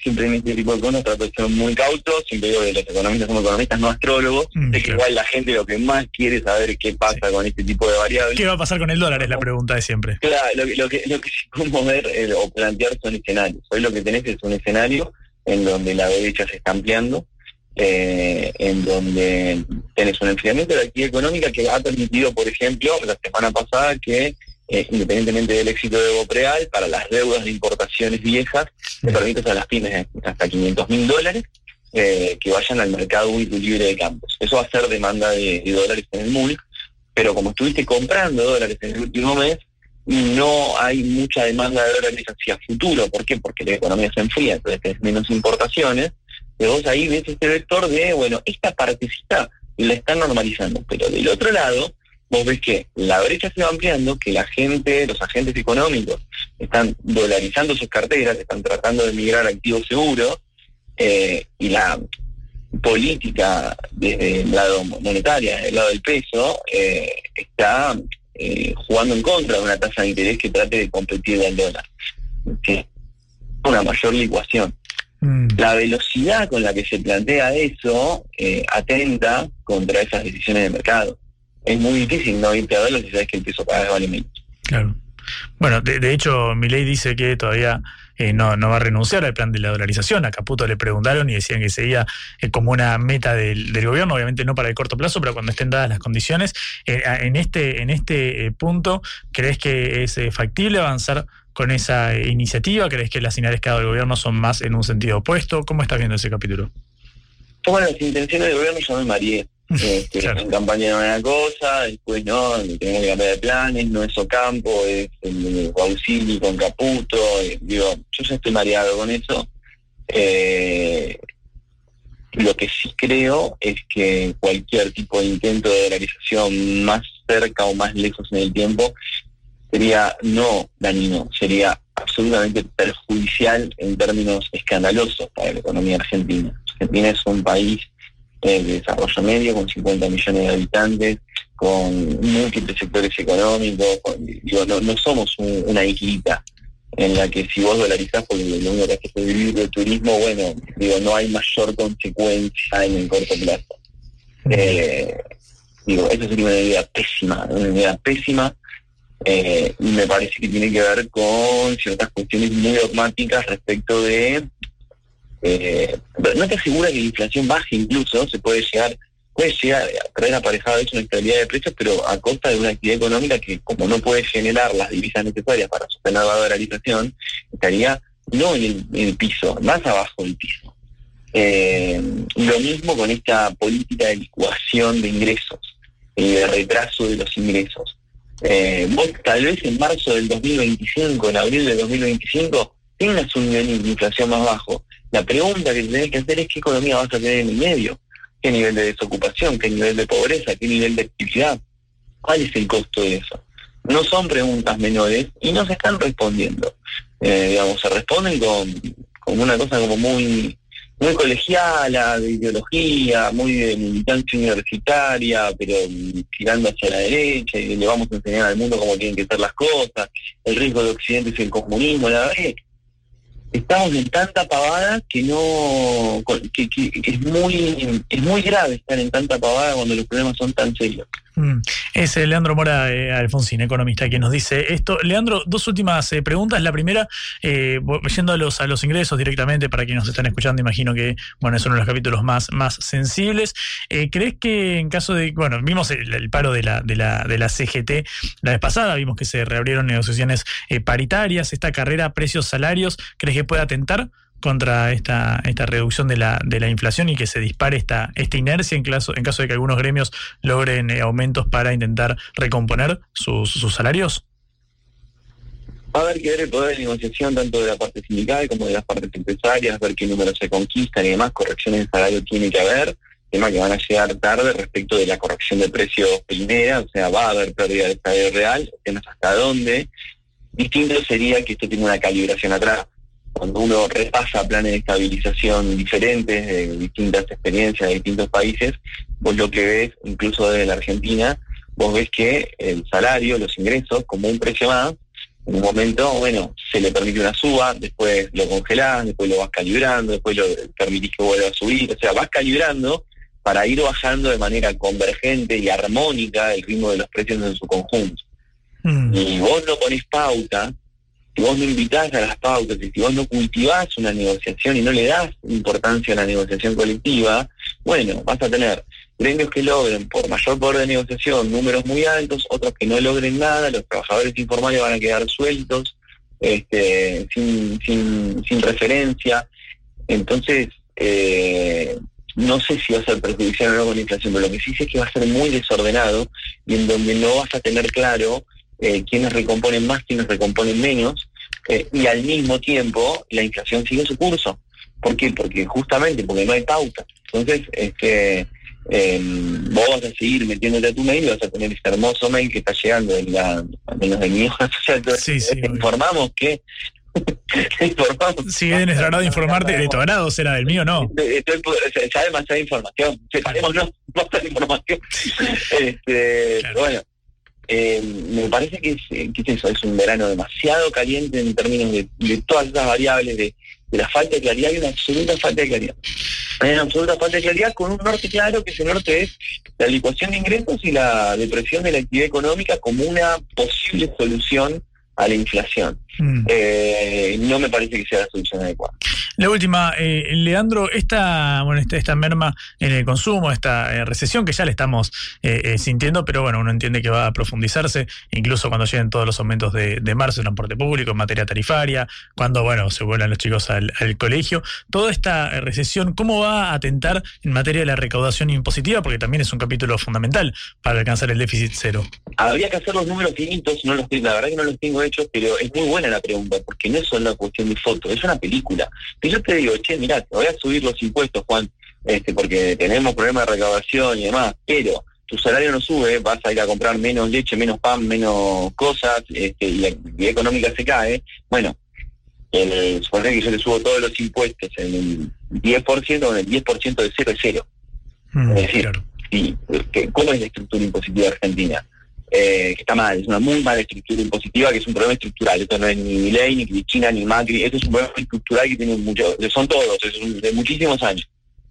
siempre en este tipo de cosas trato de ser muy cauto, siempre digo que los economistas somos economistas, no astrólogos, mm, que igual la gente lo que más quiere saber es qué pasa con este tipo de variables. ¿Qué va a pasar con el dólar? Es la pregunta de siempre. Claro, lo, lo que, lo que sí podemos ver eh, o plantear son escenarios. Hoy lo que tenés es un escenario en donde la derecha se está ampliando, eh, en donde tenés un enfriamiento de la actividad económica que ha permitido, por ejemplo, la semana pasada que, eh, independientemente del éxito de Bopreal, para las deudas de importaciones viejas, le permites a las pymes hasta 500 mil dólares eh, que vayan al mercado libre de campos. Eso va a ser demanda de, dólares en el MULC, pero como estuviste comprando dólares en el último mes, no hay mucha demanda de dólares hacia futuro. ¿Por qué? Porque la economía se enfría, entonces tenés menos importaciones que vos ahí ves este vector de, bueno, esta partecita la están normalizando, pero del otro lado vos ves que la brecha se va ampliando, que la gente, los agentes económicos, están dolarizando sus carteras, están tratando de migrar activos seguros, eh, y la política desde el lado monetario, del lado del peso, eh, está eh, jugando en contra de una tasa de interés que trate de competir al dólar. Que una mayor licuación. Mm. La velocidad con la que se plantea eso eh, atenta contra esas decisiones de mercado. Es muy difícil no irte a verlo si sabes que el peso cada vez vale menos. Claro. Bueno, de, de hecho, Milei dice que todavía eh, no, no va a renunciar al plan de la dolarización. A Caputo le preguntaron y decían que seguía eh, como una meta del, del gobierno, obviamente no para el corto plazo, pero cuando estén dadas las condiciones. Eh, en este, en este punto, ¿crees que es factible avanzar con esa iniciativa? ¿Crees que las señales que ha dado el gobierno son más en un sentido opuesto? ¿Cómo estás viendo ese capítulo? Bueno, las intenciones del gobierno yo me mareé. Este, En campaña era una cosa, después no, tenemos que cambiar de planes, no es Ocampo, es el Bausili con Caputo, eh, digo, yo ya estoy mareado con eso. Eh, lo que sí creo es que cualquier tipo de intento de dolarización más cerca o más lejos en el tiempo sería no dañino, sería absolutamente perjudicial en términos escandalosos para la economía argentina. Argentina es un país eh, de desarrollo medio con 50 millones de habitantes, con múltiples sectores económicos, con- digo, no, no somos un- una islita en la que si vos dolarizás porque lo único que haces es vivir del turismo, bueno, digo, no hay mayor consecuencia en el corto plazo. Eh, digo, eso sería una idea pésima, una idea pésima, eh, me parece que tiene que ver con ciertas cuestiones muy dogmáticas respecto de eh, no te asegura que la inflación baje incluso, se puede llegar, puede llegar a traer aparejado eso una estabilidad de precios, pero a costa de una actividad económica que como no puede generar las divisas necesarias para sostener la dolarización, estaría no en el, piso, más abajo del piso. Eh, lo mismo con esta política de licuación de ingresos y de retraso de los ingresos. Eh, vos tal vez en marzo del 2025, en abril del 2025, tengas un nivel de inflación más bajo. La pregunta que tenés que hacer es qué economía vas a tener en el medio, qué nivel de desocupación, qué nivel de pobreza, qué nivel de actividad, cuál es el costo de eso. No son preguntas menores y no se están respondiendo. Eh, digamos, se responden con, con una cosa como muy muy colegiala, de ideología, muy de militancia universitaria, pero tirando hacia la derecha y le vamos a enseñar al mundo cómo tienen que ser las cosas, el riesgo de Occidente es el comunismo, la verdad es estamos en tanta pavada que no que- que es muy es muy grave estar en tanta pavada cuando los problemas son tan serios. Mm. Es eh, Leandro Mora eh, Alfonsín, economista, quien nos dice esto. Leandro, dos últimas eh, preguntas. La primera, eh, yendo a los, a los ingresos directamente, para quienes nos están escuchando, imagino que bueno, es uno de los capítulos más, más sensibles. Eh, ¿Crees que en caso de, bueno, vimos el, el paro de la, de, la, de la CGT la vez pasada, vimos que se reabrieron negociaciones eh, paritarias, esta carrera precios-salarios, ¿crees que puede atentar? Contra esta, esta reducción de la, de la inflación y que se dispare esta, esta inercia en caso, en caso de que algunos gremios logren eh, aumentos para intentar recomponer sus, salarios? Va a haber que ver el poder de negociación tanto de la parte sindical como de las partes empresarias, ver qué números se conquistan y demás, correcciones de salario tiene que haber, tema que van a llegar tarde respecto de la corrección de precios primera, o sea, va a haber pérdida de salario real, temas hasta dónde. Distinto sería que esto tenga una calibración atrás. Cuando uno repasa planes de estabilización diferentes de distintas experiencias de distintos países, vos lo que ves, incluso desde la Argentina, vos ves que el salario, los ingresos, como un precio más, en un momento, bueno, se le permite una suba, después lo congelás, después lo vas calibrando, después lo permitís que vuelva a subir, o sea, vas calibrando para ir bajando de manera convergente y armónica el ritmo de los precios en su conjunto. Y vos no ponés pauta, si vos no invitás a las pautas, y si vos no cultivás una negociación y no le das importancia a la negociación colectiva, bueno, vas a tener gremios que logren por mayor poder de negociación números muy altos, otros que no logren nada, los trabajadores informales van a quedar sueltos, este, sin, sin, sin referencia. Entonces, eh, no sé si va a ser perjudicial o no con la inflación, pero lo que sí sé es que va a ser muy desordenado y en donde no vas a tener claro eh, quiénes recomponen más, quiénes recomponen menos, eh, y al mismo tiempo la inflación sigue su curso. ¿Por qué? Porque justamente porque no hay pauta. Entonces, este, eh, vos vas a seguir metiéndote a tu mail y vas a tener ese hermoso mail que está llegando en la, menos del mío. O sea, Sí, sí, te informamos que te informamos. Sí, es nuestro agrado informarte. De tu agrado será del mío, no. Estoy, ya demasiada información. Separemos no, basta información. Este, bueno, eh, me parece que es, eh, es un verano demasiado caliente en términos de, todas esas variables, de, la falta de claridad, hay una absoluta falta de claridad. Hay una absoluta falta de claridad con un norte claro, que ese norte es la licuación de ingresos y la depresión de la actividad económica como una posible solución a la inflación. Mm. Eh, no me parece que sea la solución adecuada. La última, eh, Leandro, esta, bueno, esta, esta merma en el consumo, esta eh, recesión que ya le estamos sintiendo, pero bueno, uno entiende que va a profundizarse, incluso cuando lleguen todos los aumentos de, de marzo en transporte público, en materia tarifaria, cuando, bueno, se vuelvan los chicos al, al colegio. Toda esta recesión, ¿cómo va a atentar en materia de la recaudación impositiva? Porque también es un capítulo fundamental para alcanzar el déficit cero. Habría que hacer los números finitos, no los, la verdad que no los tengo hechos, pero es muy buena la pregunta, porque no es solo una cuestión de foto, es una película. Si yo te digo, che, mirá, te voy a subir los impuestos, Juan, este, porque tenemos problemas de recaudación y demás, pero tu salario no sube, vas a ir a comprar menos leche, menos pan, menos cosas, este, y la actividad económica se cae, bueno, el, suponer que yo te subo todos los impuestos en el 10%, con el 10% de cero es cero. Mm, es decir, sí, que- ¿cómo es la estructura impositiva argentina? Eh, que está mal, es una muy mala estructura impositiva, que es un problema estructural. Esto no es ni Milei, ni Cristina, ni Macri, esto es un problema estructural que tiene mucho, son todos, es un- de muchísimos años.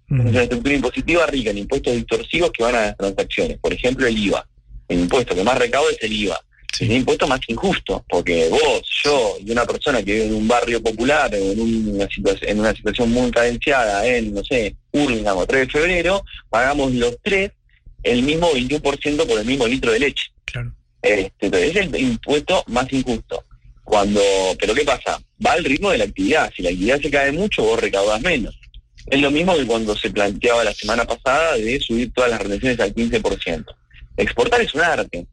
Es una estructura impositiva rica en impuestos distorsivos que van a las transacciones. Por ejemplo, el IVA. El impuesto que más recauda es el IVA. Es el impuesto más injusto, porque vos, yo y una persona que vive en un barrio popular o en una, situación, en una situación muy cadenciada en, no sé, Hurlingham o 3 de febrero, pagamos los tres el mismo 21% por el mismo litro de leche. Este, es el impuesto más injusto. Cuando, pero ¿qué pasa? Va al ritmo de la actividad. Si la actividad se cae mucho, vos recaudas menos. Es lo mismo que cuando se planteaba la semana pasada de subir todas las retenciones al 15%. Exportar es un arte.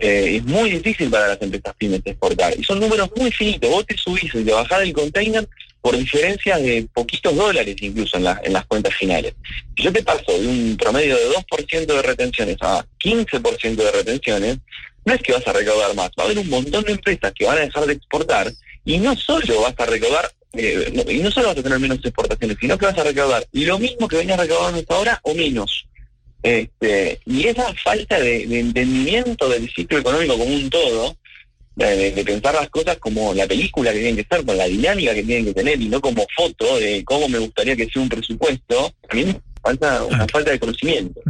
Eh, es muy difícil para las empresas pymes exportar. Y son números muy finitos. Vos te subís y te bajás del container por diferencias de poquitos dólares incluso en, la- en las cuentas finales. Si yo te paso de un promedio de 2% de retenciones a 15% de retenciones, no es que vas a recaudar más. Va a haber un montón de empresas que van a dejar de exportar y no solo vas a recaudar, eh, y no solo vas a tener menos exportaciones, sino que vas a recaudar lo mismo que venías recaudando hasta ahora o menos. Este, y esa falta de, entendimiento del ciclo económico como un todo, de, pensar las cosas como la película que tienen que ser, con la dinámica que tienen que tener y no como foto de cómo me gustaría que sea un presupuesto, falta una falta de conocimiento.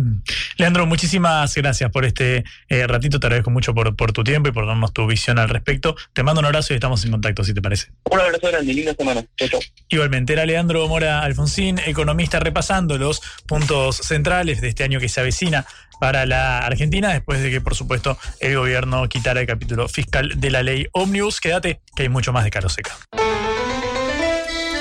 Leandro, muchísimas gracias por este eh, ratito. Te agradezco mucho por, por tu tiempo y por darnos tu visión al respecto. Te mando un abrazo y estamos en contacto, si te parece. Un abrazo grande, linda semana. Chau, chau. Igualmente, era Leandro Mora Alfonsín, economista, repasando los puntos centrales de este año que se avecina para la Argentina, después de que, por supuesto, el gobierno quitara el capítulo fiscal de la ley Omnibus. Quédate, que hay mucho más de Caro Seca.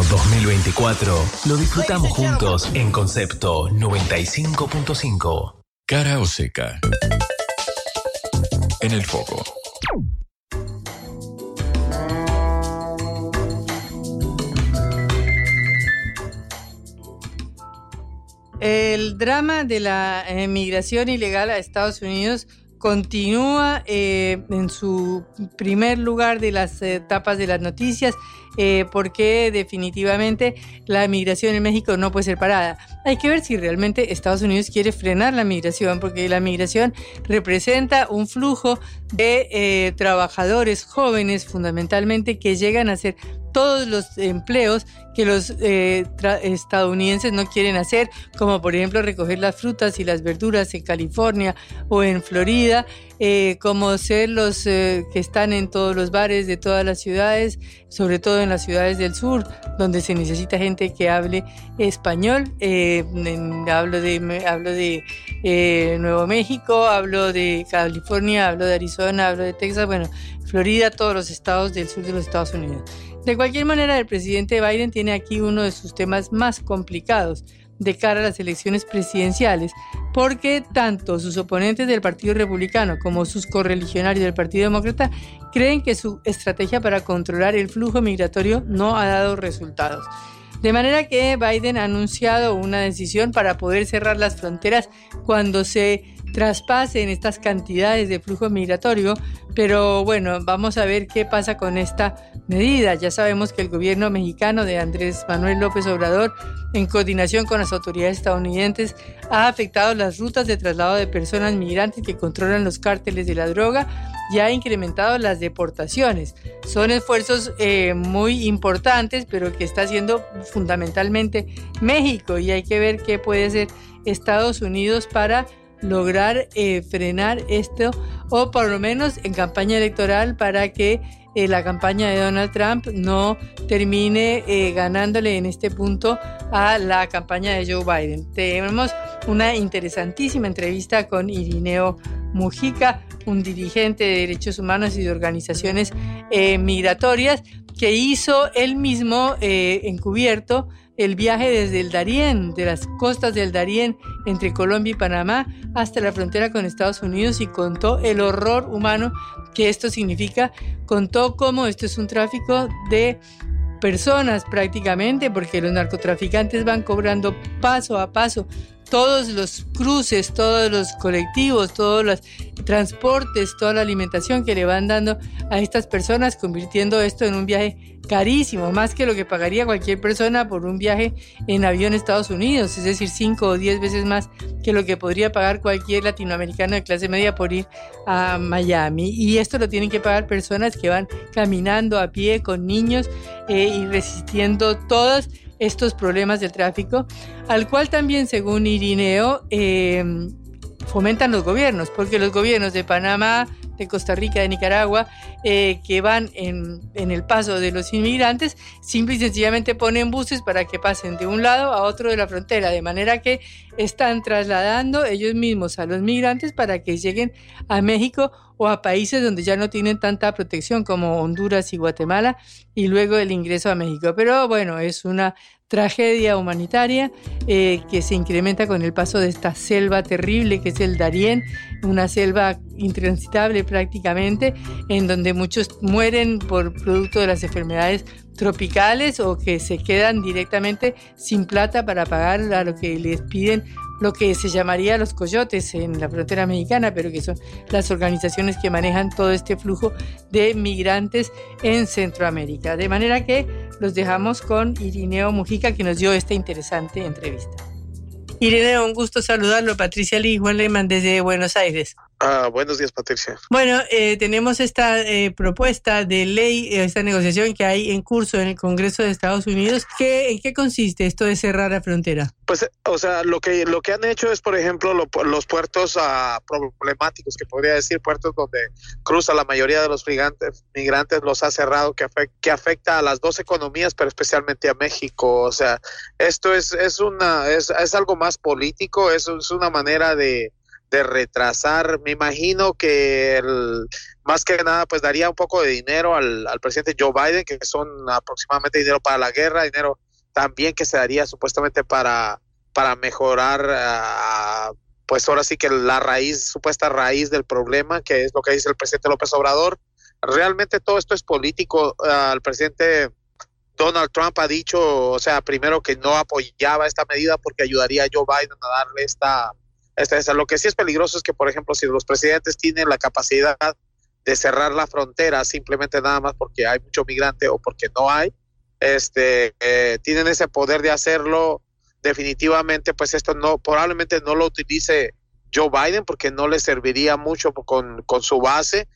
Verano 2024 lo disfrutamos juntos en Concepto 95.5. Cara o seca. En el foco. El drama de la migración ilegal a Estados Unidos continúa eh, en su primer lugar de las etapas de las noticias eh, porque definitivamente la migración en México no puede ser parada. Hay que ver si realmente Estados Unidos quiere frenar la migración porque la migración representa un flujo de eh, trabajadores jóvenes fundamentalmente que llegan a ser todos los empleos que los eh, estadounidenses no quieren hacer, como por ejemplo recoger las frutas y las verduras en California o en Florida, eh, como ser los eh, que están en todos los bares de todas las ciudades, sobre todo en las ciudades del sur, donde se necesita gente que hable español. hablo de, hablo de Nuevo México, hablo de California, hablo de Arizona, hablo de Texas, bueno, Florida, todos los estados del sur de los Estados Unidos. De cualquier manera, el presidente Biden tiene aquí uno de sus temas más complicados de cara a las elecciones presidenciales, porque tanto sus oponentes del Partido Republicano como sus correligionarios del Partido Demócrata creen que su estrategia para controlar el flujo migratorio no ha dado resultados. De manera que Biden ha anunciado una decisión para poder cerrar las fronteras cuando se traspasen estas cantidades de flujo migratorio, pero bueno, vamos a ver qué pasa con esta medida. Ya sabemos que el gobierno mexicano de Andrés Manuel López Obrador, en coordinación con las autoridades estadounidenses, ha afectado las rutas de traslado de personas migrantes que controlan los cárteles de la droga y ha incrementado las deportaciones. Son esfuerzos eh, muy importantes, pero que está haciendo fundamentalmente México y hay que ver qué puede hacer Estados Unidos para lograr eh, frenar esto o por lo menos en campaña electoral para que eh, la campaña de Donald Trump no termine eh, ganándole en este punto a la campaña de Joe Biden. Tenemos una interesantísima entrevista con Irineo Mujica, un dirigente de derechos humanos y de organizaciones migratorias que hizo él mismo encubierto el viaje desde el Darién, de las costas del Darién, entre Colombia y Panamá, hasta la frontera con Estados Unidos y contó el horror humano que esto significa, contó cómo esto es un tráfico de personas prácticamente, porque los narcotraficantes van cobrando paso a paso todos los cruces, todos los colectivos, todos los transportes, toda la alimentación que le van dando a estas personas, convirtiendo esto en un viaje carísimo, más que lo que pagaría cualquier persona por un viaje en avión a Estados Unidos, es decir, cinco o diez veces más que lo que podría pagar cualquier latinoamericano de clase media por ir a Miami. Y esto lo tienen que pagar personas que van caminando a pie con niños eh, y resistiendo todos estos problemas del tráfico, al cual también, según Irineo, eh, fomentan los gobiernos, porque los gobiernos de Panamá, de Costa Rica, de Nicaragua, eh, que van en, en, el paso de los inmigrantes, simple y sencillamente ponen buses para que pasen de un lado a otro de la frontera, de manera que están trasladando ellos mismos a los migrantes para que lleguen a México o a países donde ya no tienen tanta protección como Honduras y Guatemala y luego el ingreso a México. Pero bueno, es una tragedia humanitaria eh, que se incrementa con el paso de esta selva terrible que es el Darién, una selva intransitable prácticamente, en donde muchos mueren por producto de las enfermedades tropicales o que se quedan directamente sin plata para pagar a lo que les piden lo que se llamaría los coyotes en la frontera mexicana, pero que son las organizaciones que manejan todo este flujo de migrantes en Centroamérica. De manera que los dejamos con Irineo Mujica, que nos dio esta interesante entrevista. Irineo, un gusto saludarlo. Patricia Lee Juan Lehmann desde Buenos Aires. Ah, buenos días, Patricia. Bueno, eh, tenemos esta eh, propuesta de ley, eh, esta negociación que hay en curso en el Congreso de Estados Unidos. ¿Qué, ¿En qué consiste esto de cerrar la frontera? Pues, o sea, lo que lo que han hecho es, por ejemplo, los puertos ah, problemáticos, que podría decir puertos donde cruza la mayoría de los migrantes, migrantes los ha cerrado, que, afecta, que afecta a las dos economías, pero especialmente a México. O sea, esto es es una es, es algo más político, es, es una manera de de retrasar. Me imagino que el, más que nada pues daría un poco de dinero al, al presidente Joe Biden, que son aproximadamente dinero para la guerra, dinero también que se daría supuestamente para, para mejorar, uh, pues ahora sí que la raíz, supuesta raíz del problema, que es lo que dice el presidente López Obrador. Realmente todo esto es político. El presidente Donald Trump ha dicho, o sea, primero que no apoyaba esta medida porque ayudaría a Joe Biden a darle esta, esta. Lo que sí es peligroso es que, por ejemplo, si los presidentes tienen la capacidad de cerrar la frontera simplemente nada más porque hay mucho migrante o porque no hay, este, eh, tienen ese poder de hacerlo definitivamente, pues esto no, probablemente no lo utilice Joe Biden porque no le serviría mucho con, con su base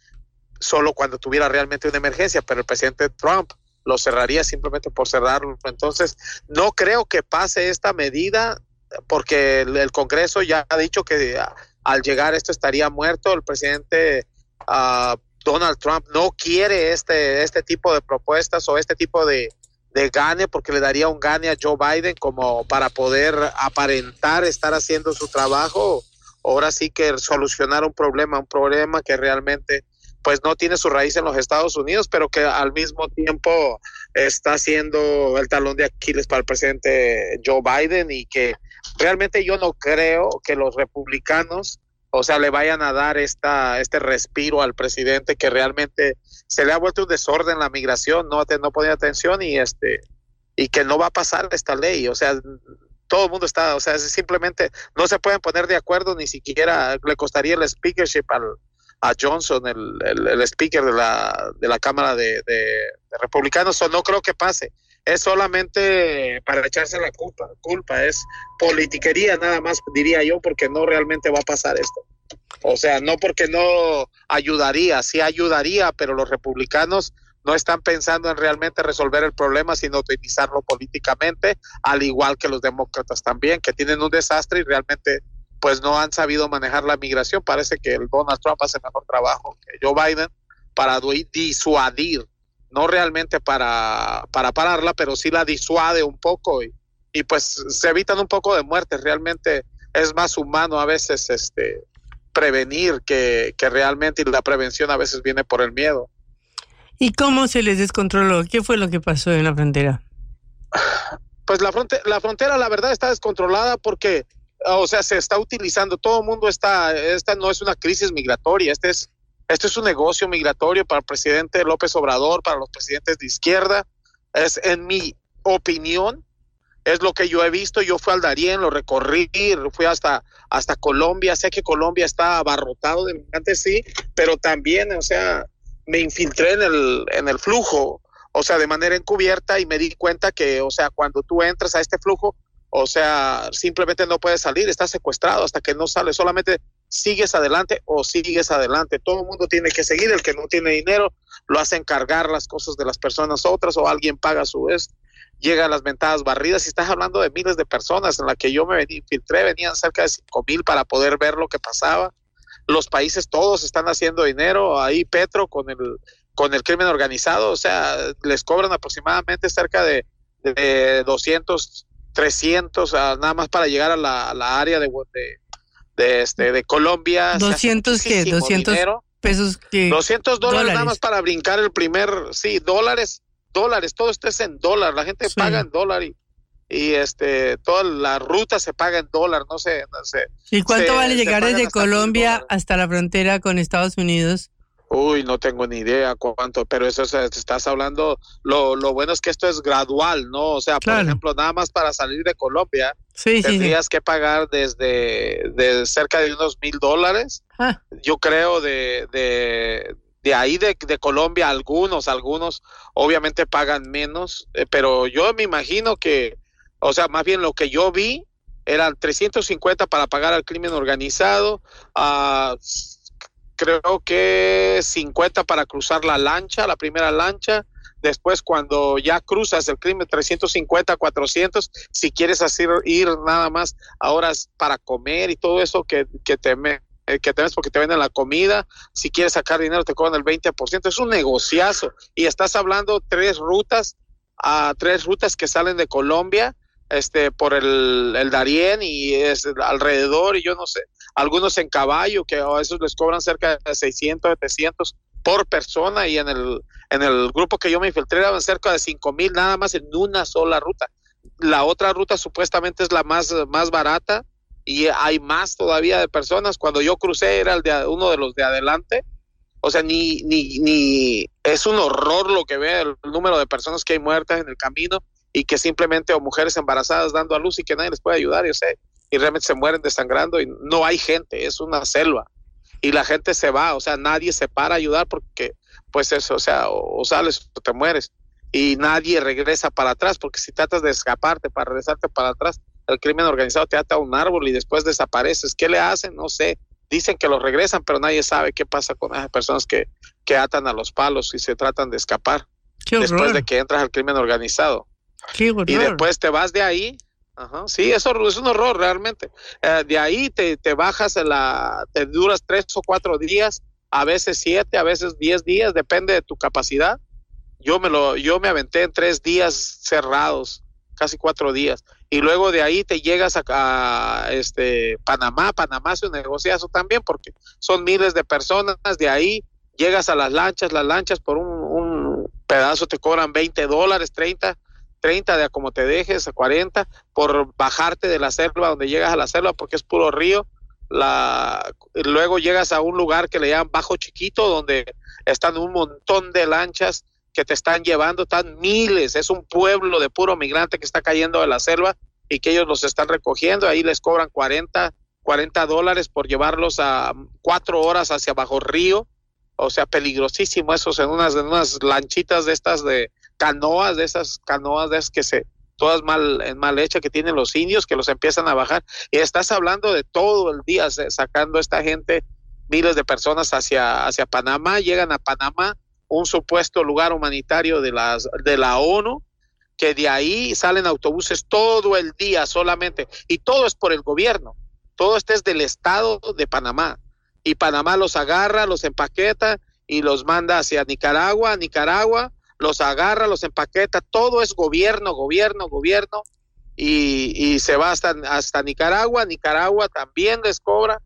solo cuando tuviera realmente una emergencia, pero el presidente Trump lo cerraría simplemente por cerrarlo. Entonces, no creo que pase esta medida porque el, Congreso ya ha dicho que a, al llegar esto estaría muerto. El presidente uh, Donald Trump no quiere este, este tipo de propuestas o este tipo de, de gane porque le daría un gane a Joe Biden como para poder aparentar estar haciendo su trabajo. Ahora sí que solucionar un problema, un problema que realmente pues no tiene su raíz en los Estados Unidos, pero que al mismo tiempo está siendo el talón de Aquiles para el presidente Joe Biden y que realmente yo no creo que los republicanos, o sea, le vayan a dar esta este respiro al presidente que realmente se le ha vuelto un desorden la migración, no no ponía atención y este y que no va a pasar esta ley, o sea, todo el mundo está, o sea, simplemente no se pueden poner de acuerdo ni siquiera le costaría el speakership al a Johnson, el, el, speaker de la, de la Cámara de, de, de Republicanos. So, no creo que pase. Es solamente para echarse la culpa. Culpa es politiquería nada más, diría yo, porque no realmente va a pasar esto. O sea, no porque no ayudaría, sí ayudaría, pero los republicanos no están pensando en realmente resolver el problema, sino utilizarlo políticamente, al igual que los demócratas también, que tienen un desastre y realmente pues no han sabido manejar la migración. Parece que el Donald Trump hace mejor trabajo que Joe Biden para disuadir, no realmente para, para pararla, pero sí la disuade un poco y, y pues se evitan un poco de muertes. Realmente es más humano a veces este prevenir que, que realmente y la prevención a veces viene por el miedo. ¿Y cómo se les descontroló? ¿Qué fue lo que pasó en la frontera? Pues la, fronte la frontera, la verdad, está descontrolada porque o sea, se está utilizando, todo el mundo está, esta no es una crisis migratoria, este es, este es un negocio migratorio para el presidente López Obrador, para los presidentes de izquierda, es en mi opinión, es lo que yo he visto, yo fui al Darién, lo recorrí, fui hasta, hasta Colombia, sé que Colombia está abarrotado de migrantes, sí, pero también, o sea, me infiltré en el, en el flujo, o sea, de manera encubierta y me di cuenta que, o sea, cuando tú entras a este flujo, o sea, simplemente no puedes salir, estás secuestrado hasta que no sales, solamente sigues adelante o sigues adelante. Todo el mundo tiene que seguir, el que no tiene dinero lo hace encargar las cosas de las personas otras o alguien paga a su vez. Llegan las ventadas barridas y estás hablando de miles de personas en la que yo me infiltré, venían cerca de cinco mil para poder ver lo que pasaba. Los países todos están haciendo dinero, ahí Petro con el con el crimen organizado, o sea, les cobran aproximadamente cerca de, de 200 300 uh, nada más para llegar a la, a la área de, de, este, de Colombia. 200 qué? 200 dinero. pesos que 200 dólares, dólares, nada más para brincar el primer, sí, dólares, dólares, todo esto es en dólar, la gente sí. paga en dólar y, y este, toda la ruta se paga en dólar, no sé, no sé. ¿Y cuánto se, vale llegar desde Colombia hasta la frontera con Estados Unidos? Uy, no tengo ni idea cuánto, pero eso te estás hablando, lo, lo bueno es que esto es gradual, ¿no? O sea, claro. por ejemplo, nada más para salir de Colombia, sí, tendrías sí, sí. que pagar desde de cerca de unos mil dólares, ah. yo creo, de, de, de ahí de, de, Colombia, algunos, algunos obviamente pagan menos, eh, pero yo me imagino que, o sea, más bien lo que yo vi eran 350 para pagar al crimen organizado, uh, creo que 50 para cruzar la lancha, la primera lancha. Después, cuando ya cruzas el crimen, 350, 400. Si quieres hacer ir nada más a horas para comer y todo eso que, que te me, eh, que tenés porque te venden la comida. Si quieres sacar dinero, te cobran el 20%. Es un negociazo. Y estás hablando tres rutas, a tres rutas que salen de Colombia este, por el, el Darién y es alrededor, y yo no sé, algunos en caballo, que a esos les cobran cerca de 600, 700 por persona, y en el, en el grupo que yo me infiltré eran cerca de 5 mil nada más en una sola ruta. La otra ruta supuestamente es la más, más barata, y hay más todavía de personas. Cuando yo crucé era el de, uno de los de adelante, o sea, ni, ni, ni es un horror lo que ve el número de personas que hay muertas en el camino y que simplemente o mujeres embarazadas dando a luz y que nadie les puede ayudar, yo sé, y realmente se mueren desangrando y no hay gente, es una selva y la gente se va, o sea, nadie se para a ayudar porque pues eso, o sea, o, sales o te mueres y nadie regresa para atrás porque si tratas de escaparte para regresarte para atrás, el crimen organizado te ata a un árbol y después desapareces. ¿Qué le hacen? No sé. Dicen que los regresan, pero nadie sabe qué pasa con esas personas que, que atan a los palos y se tratan de escapar después de que entras al crimen organizado y después te vas de ahí. Ajá, sí, eso es un horror realmente. Eh, de ahí te, te bajas, la, te duras tres o cuatro días, a veces siete, a veces diez días, depende de tu capacidad. Yo me lo, yo me aventé en tres días cerrados, casi cuatro días, y luego de ahí te llegas a, este Panamá. Panamá es un negociazo también porque son miles de personas. De ahí llegas a las lanchas, las lanchas por un, un pedazo te cobran 20 dólares, 30 30 de a como te dejes, a 40, por bajarte de la selva, donde llegas a la selva, porque es puro río. La, luego llegas a un lugar que le llaman Bajo Chiquito, donde están un montón de lanchas que te están llevando, están miles, es un pueblo de puro migrante que está cayendo de la selva y que ellos los están recogiendo, ahí les cobran 40, 40 dólares por llevarlos a cuatro horas hacia Bajo Río, o sea, peligrosísimo esos en unas, en unas lanchitas de estas de, canoas, de esas canoas de esas que se, todas mal, mal hechas que tienen los indios, que los empiezan a bajar. Y estás hablando de todo el día, sacando esta gente, miles de personas hacia, hacia Panamá, llegan a Panamá, un supuesto lugar humanitario de, las, de la ONU, que de ahí salen autobuses todo el día solamente, y todo es por el gobierno, todo esto es del Estado de Panamá, y Panamá los agarra, los empaqueta y los manda hacia Nicaragua, Nicaragua, los agarra, los empaqueta, todo es gobierno, gobierno, gobierno, y, se va hasta, hasta Nicaragua, Nicaragua también les cobra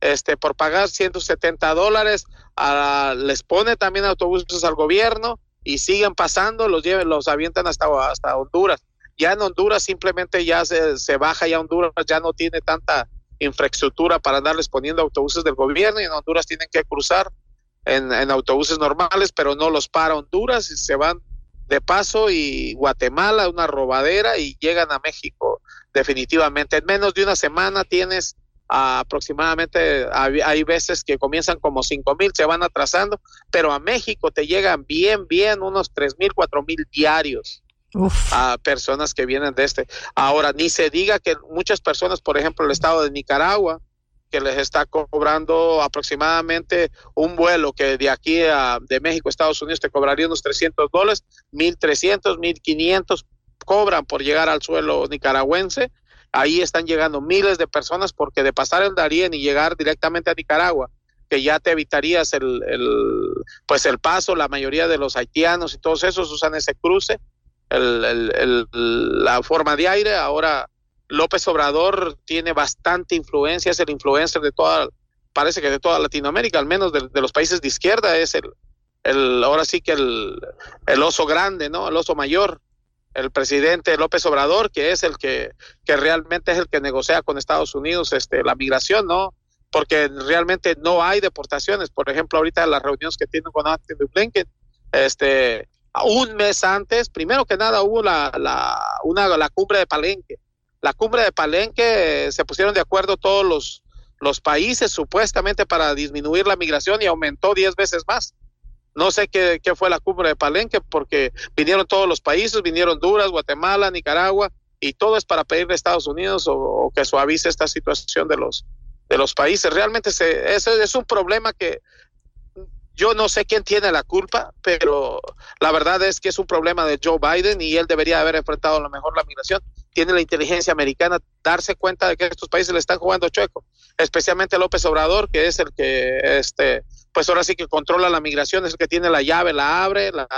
este por pagar 170 dólares, les pone también autobuses al gobierno y siguen pasando, los lleven, los avientan hasta, hasta Honduras. Ya en Honduras simplemente ya se, se baja, ya Honduras ya no tiene tanta infraestructura para andarles poniendo autobuses del gobierno y en Honduras tienen que cruzar en, autobuses normales, pero no los para Honduras y se van de paso y Guatemala, una robadera y llegan a México definitivamente. En menos de una semana tienes aproximadamente, hay veces que comienzan como cinco mil, se van atrasando, pero a México te llegan bien, bien unos tres mil, cuatro mil diarios. a personas que vienen de este. Ahora, ni se diga que muchas personas, por ejemplo, el estado de Nicaragua, que les está cobrando aproximadamente un vuelo que de aquí a de México a Estados Unidos te cobraría unos 300 dólares, 1300, 1500 cobran por llegar al suelo nicaragüense. Ahí están llegando miles de personas porque de pasar el Darién y llegar directamente a Nicaragua, que ya te evitarías el, el pues el paso, la mayoría de los haitianos y todos esos usan ese cruce, el, el, la forma de aire, ahora López Obrador tiene bastante influencia, es el influencer de toda, parece que de toda Latinoamérica, al menos de, los países de izquierda, es el, el ahora sí que el, el, oso grande, ¿no? El oso mayor, el presidente López Obrador, que es el que, que realmente es el que negocia con Estados Unidos este, la migración, ¿no? Porque realmente no hay deportaciones. Por ejemplo, ahorita las reuniones que tienen con Anthony Blinken, este, un mes antes, primero que nada hubo la, la, una, la cumbre de Palenque, la cumbre de Palenque se pusieron de acuerdo todos los, los países supuestamente para disminuir la migración y aumentó 10 veces más. No sé qué, qué, fue la cumbre de Palenque porque vinieron todos los países, vinieron Honduras, Guatemala, Nicaragua y todo es para pedirle a Estados Unidos o, que suavice esta situación de los de los países. Realmente se, ese es un problema que yo no sé quién tiene la culpa, pero la verdad es que es un problema de Joe Biden y él debería haber enfrentado a lo mejor la migración. Tiene la inteligencia americana darse cuenta de que estos países le están jugando chueco, especialmente López Obrador, que es el que, este, pues ahora sí que controla la migración, es el que tiene la llave, la abre, la,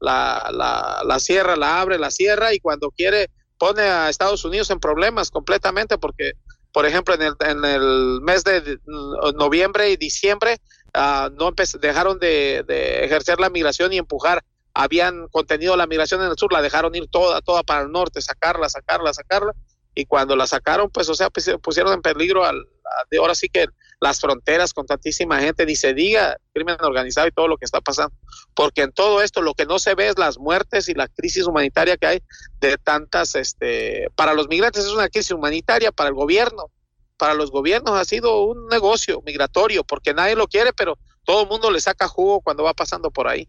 la, la, la cierra, la abre, la cierra y cuando quiere pone a Estados Unidos en problemas completamente porque, por ejemplo, en el, en el mes de noviembre y diciembre uh, no dejaron de, de, ejercer la migración y empujar. Habían contenido la migración en el sur, la dejaron ir toda, toda para el norte, sacarla, sacarla, sacarla. Y cuando la sacaron, pues, o sea, pues, pusieron en peligro al, de ahora sí que las fronteras con tantísima gente, ni se diga crimen organizado y todo lo que está pasando, porque en todo esto lo que no se ve es las muertes y la crisis humanitaria que hay de tantas, este, para los migrantes es una crisis humanitaria, para el gobierno, para los gobiernos ha sido un negocio migratorio, porque nadie lo quiere, pero todo el mundo le saca jugo cuando va pasando por ahí.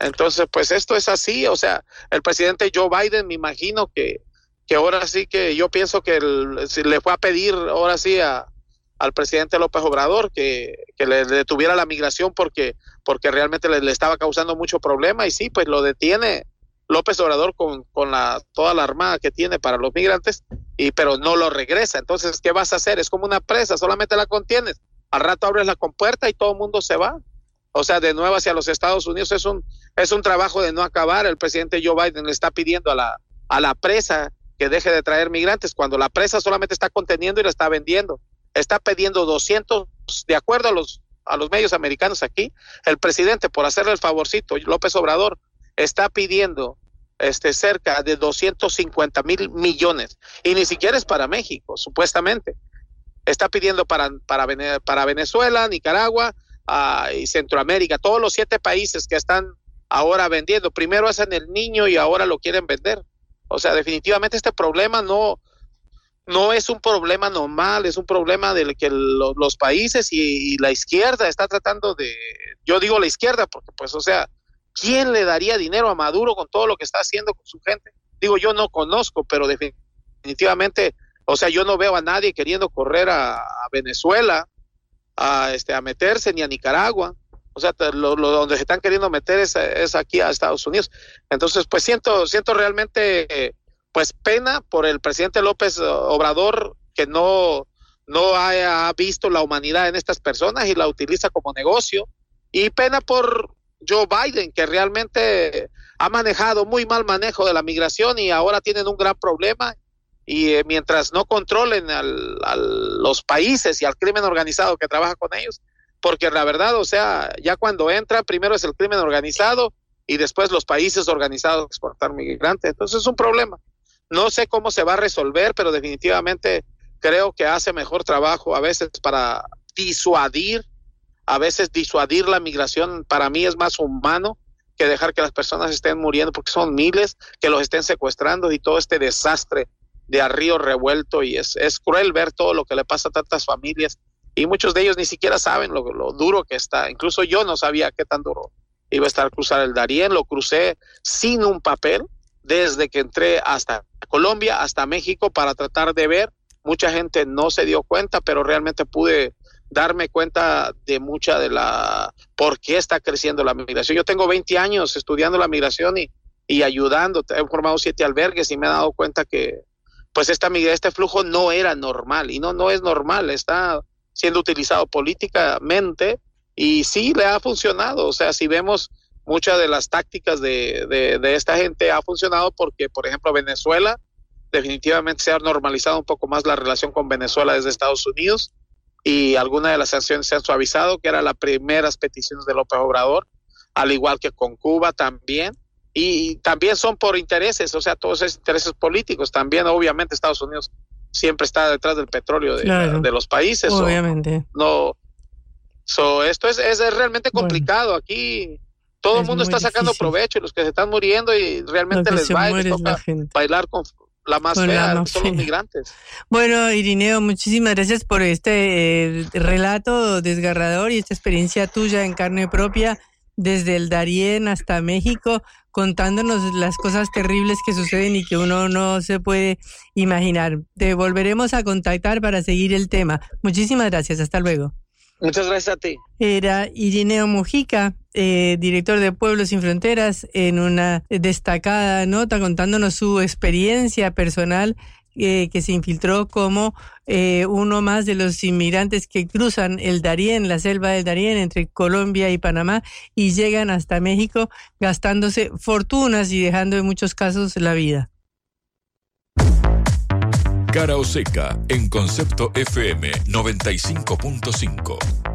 Entonces, pues esto es así, o sea, el presidente Joe Biden, me imagino que, que ahora sí que yo pienso que si le fue a pedir ahora sí a, al presidente López Obrador que, que le detuviera la migración porque, porque realmente le, le, estaba causando mucho problema y sí, pues lo detiene López Obrador con, con la, toda la armada que tiene para los migrantes, y, pero no lo regresa. Entonces, ¿qué vas a hacer? Es como una presa, solamente la contienes. Al rato abres la compuerta y todo el mundo se va. O sea, de nuevo hacia los Estados Unidos es un, es un trabajo de no acabar. El presidente Joe Biden le está pidiendo a la, a la presa que deje de traer migrantes cuando la presa solamente está conteniendo y la está vendiendo está pidiendo 200, de acuerdo a los, a los medios americanos aquí, el presidente, por hacerle el favorcito, López Obrador, está pidiendo este, cerca de 250 mil millones, y ni siquiera es para México, supuestamente. Está pidiendo para, para, Venezuela, Nicaragua uh, y Centroamérica, todos los siete países que están ahora vendiendo. Primero hacen el niño y ahora lo quieren vender. O sea, definitivamente este problema no, no es un problema normal, es un problema del que los países y, la izquierda está tratando de, yo digo la izquierda porque pues, o sea, ¿quién le daría dinero a Maduro con todo lo que está haciendo con su gente? Digo, yo no conozco, pero definitivamente, o sea, yo no veo a nadie queriendo correr a, Venezuela, a, este, a meterse, ni a Nicaragua. O sea, lo, donde se están queriendo meter es, es, aquí a Estados Unidos. Entonces, pues siento, siento realmente pues pena por el presidente López Obrador que no, no haya visto la humanidad en estas personas y la utiliza como negocio. Y pena por Joe Biden, que realmente ha manejado muy mal manejo de la migración y ahora tienen un gran problema. Y eh, mientras no controlen al, a los países y al crimen organizado que trabaja con ellos, porque la verdad, o sea, ya cuando entra, primero es el crimen organizado y después los países organizados exportar migrantes. Entonces es un problema. No sé cómo se va a resolver, pero definitivamente creo que hace mejor trabajo a veces para disuadir, a veces disuadir la migración para mí es más humano que dejar que las personas estén muriendo porque son miles que los estén secuestrando y todo este desastre de a revuelto y es, es cruel ver todo lo que le pasa a tantas familias y muchos de ellos ni siquiera saben lo, duro que está. Incluso yo no sabía qué tan duro iba a estar cruzar el Darién, lo crucé sin un papel desde que entré hasta Colombia, hasta México para tratar de ver. Mucha gente no se dio cuenta, pero realmente pude darme cuenta de mucha de la por qué está creciendo la migración. Yo tengo 20 años estudiando la migración y, y ayudando. He formado siete albergues y me he dado cuenta que pues esta este flujo no era normal y no no es normal, está siendo utilizado políticamente y sí le ha funcionado. O sea, si vemos muchas de las tácticas de, de, esta gente ha funcionado porque, por ejemplo, Venezuela definitivamente se ha normalizado un poco más la relación con Venezuela desde Estados Unidos y algunas de las sanciones se han suavizado, que eran las primeras peticiones de López Obrador, al igual que con Cuba también. Y también son por intereses, o sea, todos esos intereses políticos. También, obviamente, Estados Unidos siempre está detrás del petróleo de, de los países. Obviamente. no. So, esto es, es realmente complicado. Aquí todo el mundo está sacando provecho y los que se están muriendo y realmente les va y les toca bailar con la más fea, son los migrantes. Bueno, Irineo, muchísimas gracias por este eh, relato desgarrador y esta experiencia tuya en carne propia desde el Darién hasta México, contándonos las cosas terribles que suceden y que uno no se puede imaginar. Te volveremos a contactar para seguir el tema. Muchísimas gracias, hasta luego. Muchas gracias a ti. Era Irineo Mujica, eh, director de Pueblos Sin Fronteras, en una destacada nota contándonos su experiencia personal eh, que se infiltró como eh, uno más de los inmigrantes que cruzan el Darién, la selva del Darién entre Colombia y Panamá y llegan hasta México gastándose fortunas y dejando en muchos casos la vida. Cara o Seca en Concepto FM 95.5.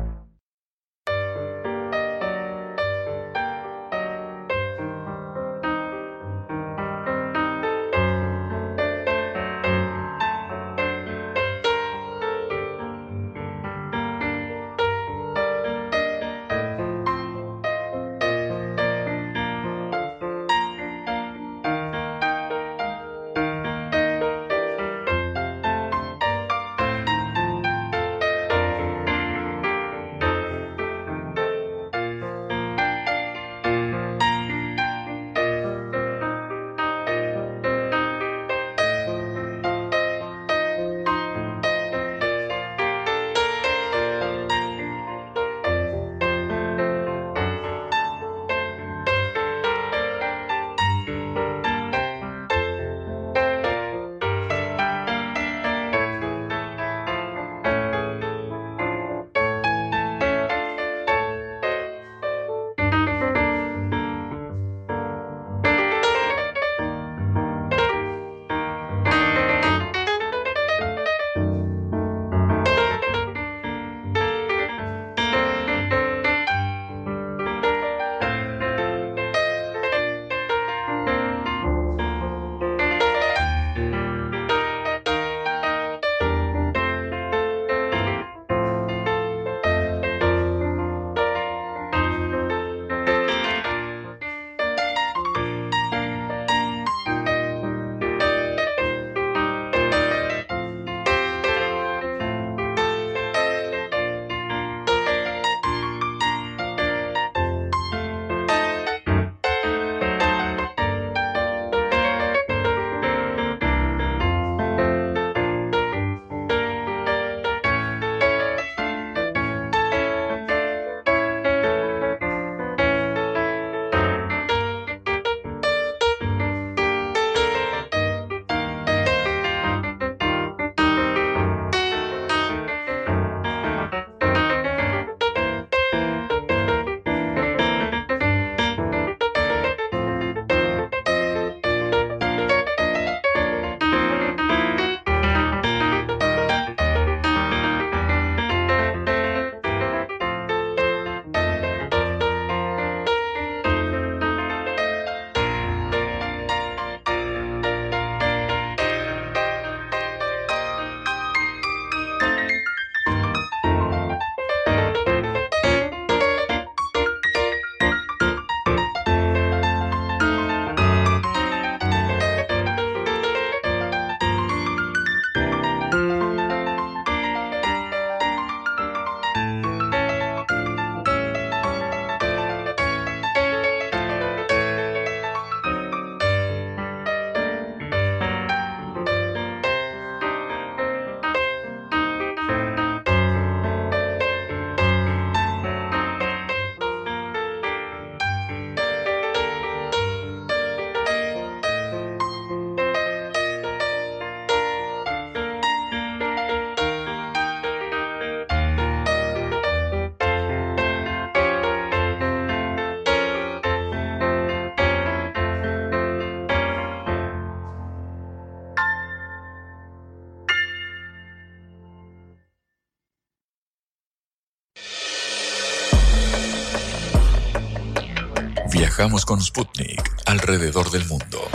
Viajamos con Sputnik alrededor del mundo.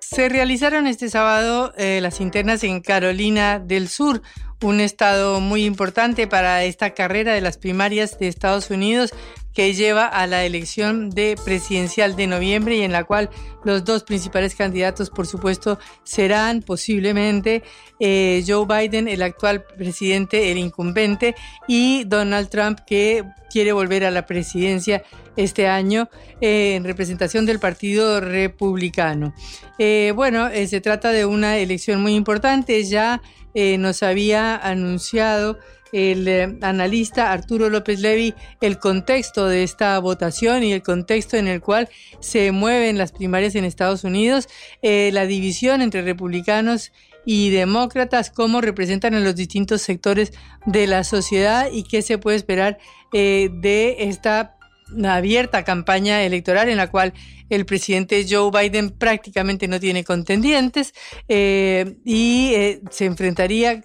Se realizaron este sábado eh, las internas en Carolina del Sur, un estado muy importante para esta carrera de las primarias de Estados Unidos que lleva a la elección de presidencial de noviembre y en la cual los dos principales candidatos, por supuesto, serán posiblemente eh, Joe Biden, el actual presidente, el incumbente, y Donald Trump, que quiere volver a la presidencia este año eh, en representación del Partido Republicano. Eh, bueno, se trata de una elección muy importante, ya nos había anunciado el eh, analista Arturo López Levy el contexto de esta votación y el contexto en el cual se mueven las primarias en Estados Unidos, eh, la división entre republicanos y demócratas, cómo representan en los distintos sectores de la sociedad y qué se puede esperar eh, de esta una abierta campaña electoral en la cual el presidente Joe Biden prácticamente no tiene contendientes eh, y eh, se enfrentaría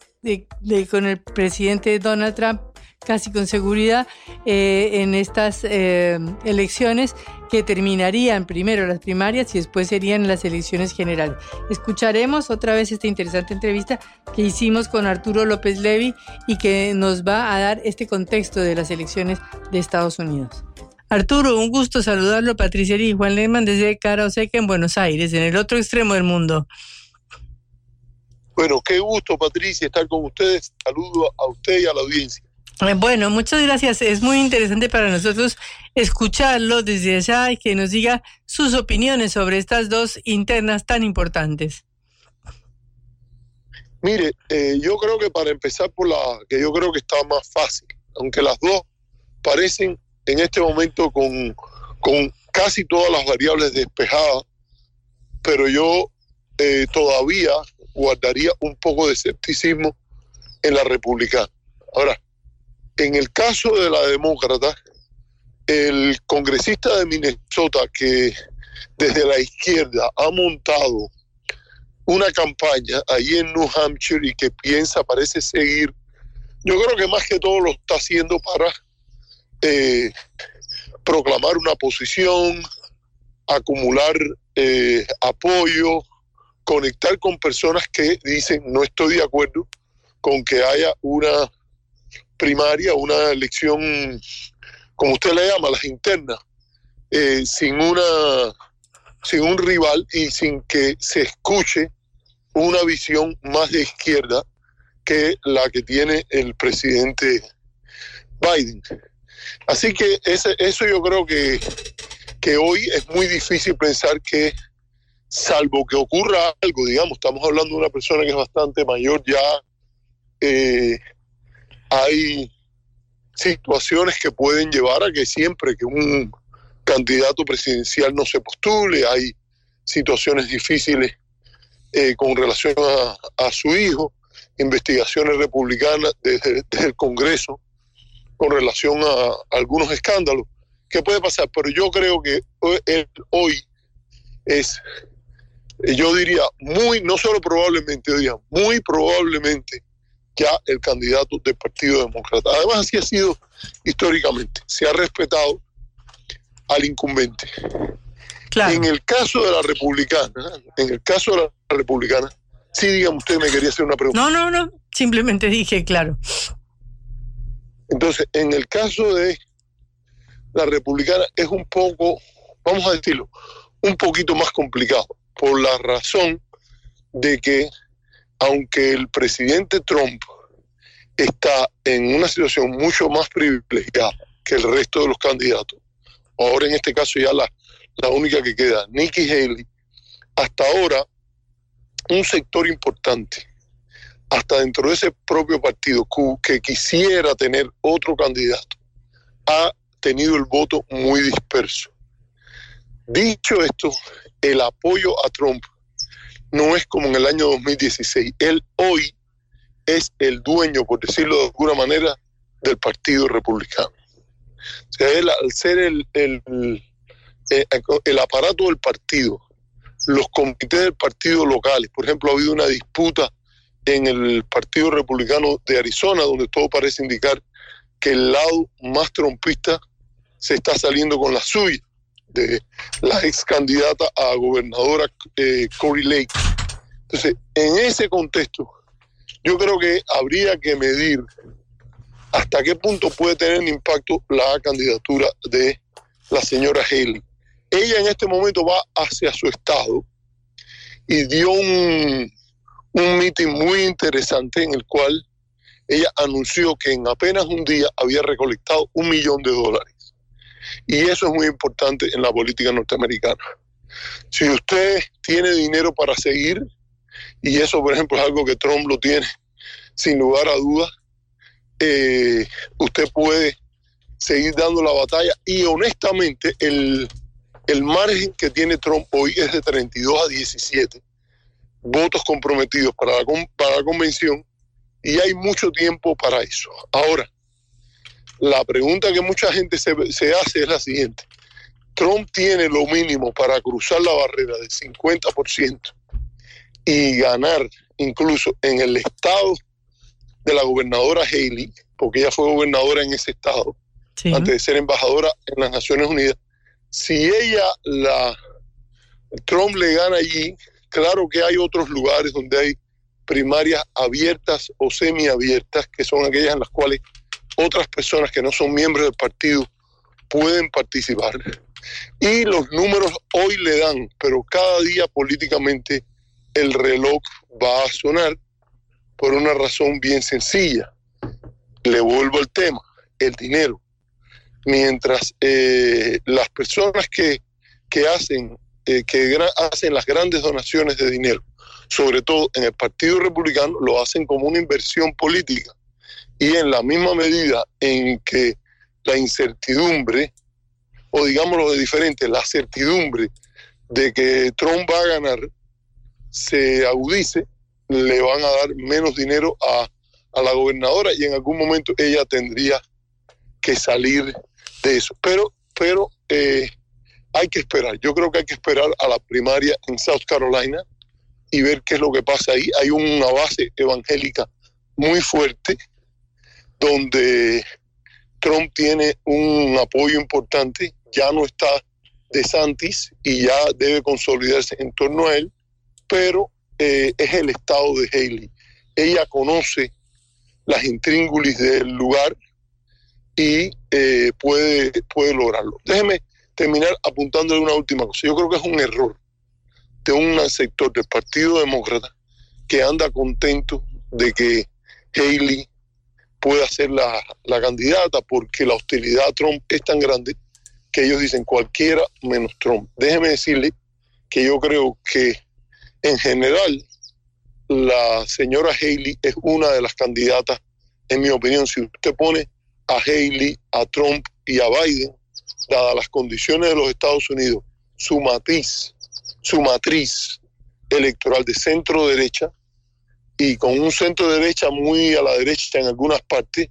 con el presidente Donald Trump casi con seguridad eh, en estas elecciones que terminarían primero las primarias y después serían las elecciones generales. Escucharemos otra vez esta interesante entrevista que hicimos con Arturo López Levy y que nos va a dar este contexto de las elecciones de Estados Unidos. Arturo, un gusto saludarlo, Patricia y Juan Lehmann desde Cara Oseca en Buenos Aires, en el otro extremo del mundo. Bueno, qué gusto, Patricia, estar con ustedes. Saludo a usted y a la audiencia. Eh, bueno, muchas gracias. Es muy interesante para nosotros escucharlo desde allá y que nos diga sus opiniones sobre estas dos internas tan importantes. Mire, eh, yo creo que para empezar por la que yo creo que está más fácil, aunque las dos parecen en este momento con, casi todas las variables despejadas, pero yo eh, todavía guardaría un poco de escepticismo en la republicana. Ahora, en el caso de la demócrata, el congresista de Minnesota que desde la izquierda ha montado una campaña ahí en New Hampshire y que piensa, parece seguir, yo creo que más que todo lo está haciendo para eh, proclamar una posición, acumular eh, apoyo, conectar con personas que dicen no estoy de acuerdo con que haya una primaria, una elección, como usted le llama, las internas, eh, sin una sin un rival y sin que se escuche una visión más de izquierda que la que tiene el presidente Biden. Así que ese, eso yo creo que, que hoy es muy difícil pensar que, salvo que ocurra algo, digamos, estamos hablando de una persona que es bastante mayor ya, eh, hay situaciones que pueden llevar a que siempre que un candidato presidencial no se postule, hay situaciones difíciles eh, con relación a, su hijo, investigaciones republicanas desde el Congreso con relación a, algunos escándalos que puede pasar, pero yo creo que hoy es, yo diría, muy, no solo probablemente, yo diría, muy probablemente ya el candidato del Partido Demócrata. Además, así ha sido históricamente, se ha respetado al incumbente. En el caso de la republicana, en el caso de la republicana, sí, dígame usted, me quería hacer una pregunta. No, no, no, simplemente dije, claro. Entonces, en el caso de la republicana es un poco, vamos a decirlo, un poquito más complicado, por la razón de que aunque el presidente Trump está en una situación mucho más privilegiada que el resto de los candidatos, ahora en este caso ya la, única que queda, Nikki Haley, hasta ahora un sector importante hasta dentro de ese propio partido que quisiera tener otro candidato, ha tenido el voto muy disperso. Dicho esto, el apoyo a Trump no es como en el año 2016. Él hoy es el dueño, por decirlo de alguna manera, del Partido Republicano. O sea, él al ser el, el, eh, el aparato del partido, los comités del partido locales, por ejemplo, ha habido una disputa en el Partido Republicano de Arizona, donde todo parece indicar que el lado más trompista se está saliendo con la suya, de la ex candidata a gobernadora eh, Cory Lake. Entonces, en ese contexto, yo creo que habría que medir hasta qué punto puede tener impacto la candidatura de la señora Haley. Ella en este momento va hacia su estado y dio un, un meeting muy interesante en el cual ella anunció que en apenas un día había recolectado un millón de dólares. Y eso es muy importante en la política norteamericana. Si usted tiene dinero para seguir, y eso por ejemplo es algo que Trump lo tiene sin lugar a dudas, eh, usted puede seguir dando la batalla y honestamente el, el margen que tiene Trump hoy es de 32 a 17 votos comprometidos para la, para la convención y hay mucho tiempo para eso. Ahora, La pregunta que mucha gente se, se hace es la siguiente. Trump tiene lo mínimo para cruzar la barrera del 50% y ganar incluso en el estado de la gobernadora Haley, porque ella fue gobernadora en ese estado, antes de ser embajadora en las Naciones Unidas. Si ella, la Trump le gana allí, claro que hay otros lugares donde hay primarias abiertas o semiabiertas, que son aquellas en las cuales otras personas que no son miembros del partido pueden participar. Y los números hoy le dan, pero cada día políticamente el reloj va a sonar por una razón bien sencilla. Le vuelvo al tema, el dinero. Mientras eh, las personas que, que hacen eh, que hacen las grandes donaciones de dinero, sobre todo en el Partido Republicano, lo hacen como una inversión política. Y en la misma medida en que la incertidumbre, o digámoslo de diferente, la certidumbre de que Trump va a ganar, se agudice, le van a dar menos dinero a, a la gobernadora y en algún momento ella tendría que salir de eso. Pero, pero eh, hay que esperar. Yo creo que hay que esperar a la primaria en South Carolina y ver qué es lo que pasa ahí. Hay una base evangélica muy fuerte donde Trump tiene un apoyo importante. Ya no está de Santis y ya debe consolidarse en torno a él pero eh, es el estado de Haley. Ella conoce las intríngulis del lugar y eh, puede, puede lograrlo. Déjeme terminar apuntándole una última cosa. Yo creo que es un error de un sector del Partido Demócrata que anda contento de que Haley pueda ser la, la candidata porque la hostilidad a Trump es tan grande que ellos dicen cualquiera menos Trump. Déjeme decirle que yo creo que en general, la señora Haley es una de las candidatas, en mi opinión, si usted pone a Haley, a Trump y a Biden, dadas las condiciones de los Estados Unidos, su matriz, su matriz electoral de centro derecha y con un centro derecha muy a la derecha en algunas partes,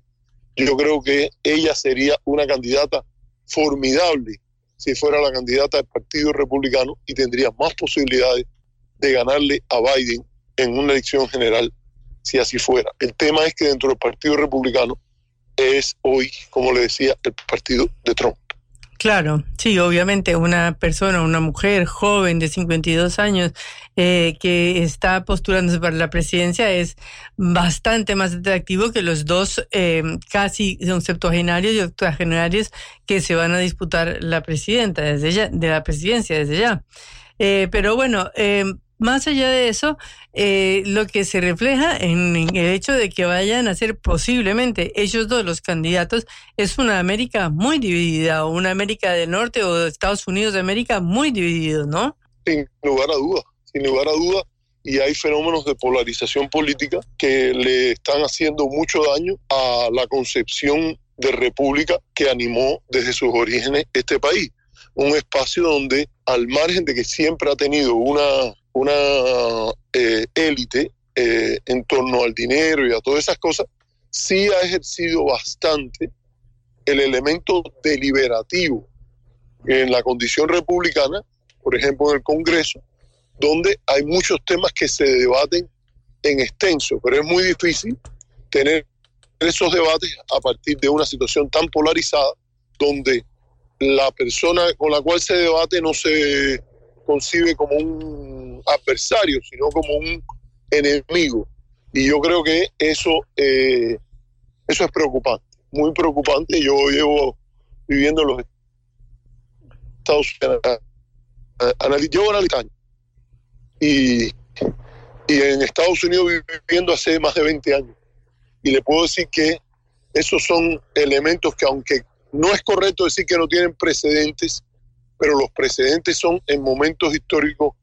yo creo que ella sería una candidata formidable si fuera la candidata del Partido Republicano y tendría más posibilidades de ganarle a Biden en una elección general, si así fuera. El tema es que dentro del Partido Republicano es hoy, como le decía, el partido de Trump. Claro, sí, obviamente una persona, una mujer joven de 52 años eh, que está postulándose para la presidencia es bastante más atractivo que los dos eh, casi septuagenarios y octogenarios que se van a disputar la presidenta desde ya, de la presidencia desde ya. Eh, pero bueno, más allá de eso, eh, lo que se refleja en, el hecho de que vayan a ser posiblemente ellos dos los candidatos es una América muy dividida, o una América del Norte o Estados Unidos de América muy dividido, ¿no? Sin lugar a duda, sin lugar a duda. Y hay fenómenos de polarización política que le están haciendo mucho daño a la concepción de república que animó desde sus orígenes este país. Un espacio donde, al margen de que siempre ha tenido una una eh, élite eh, en torno al dinero y a todas esas cosas, sí ha ejercido bastante el elemento deliberativo en la condición republicana, por ejemplo en el Congreso, donde hay muchos temas que se debaten en extenso, pero es muy difícil tener esos debates a partir de una situación tan polarizada donde la persona con la cual se debate no se concibe como un adversario, sino como un enemigo. Y yo creo que eso, eh, eso es preocupante, muy preocupante. Yo llevo viviendo en los Estados Unidos, llevo analizando y, y en Estados Unidos viviendo hace más de 20 años. Y le puedo decir que esos son elementos que aunque no es correcto decir que no tienen precedentes, pero los precedentes son en momentos históricos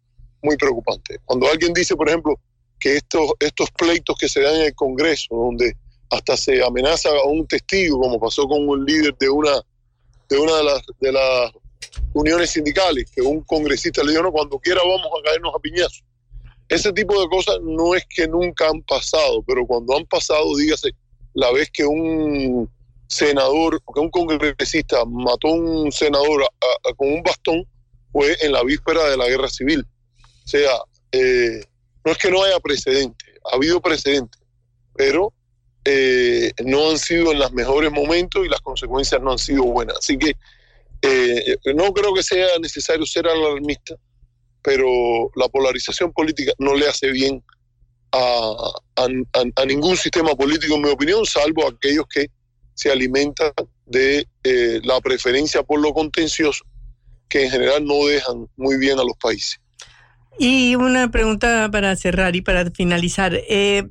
muy preocupantes. Cuando alguien dice, por ejemplo, que estos, estos pleitos que se dan en el Congreso, donde hasta se amenaza a un testigo, como pasó con un líder de una de una de las, de las uniones sindicales, que un congresista le dijo, no, cuando quiera vamos a caernos a piñazos. Ese tipo de cosas no es que nunca han pasado, pero cuando han pasado, dígase, la vez que un senador, que un congresista mató a un senador con un bastón, fue en la víspera de la guerra civil. Sea, eh, no es que no haya precedentes, ha habido precedentes, pero eh, no han sido en los mejores momentos y las consecuencias no han sido buenas. Así que eh, no creo que sea necesario ser alarmista, pero la polarización política no le hace bien a, a- ningún sistema político, en mi opinión, salvo aquellos que se alimentan de la preferencia por lo contencioso, que en general no dejan muy bien a los países. Y una pregunta para cerrar y para finalizar. Eh,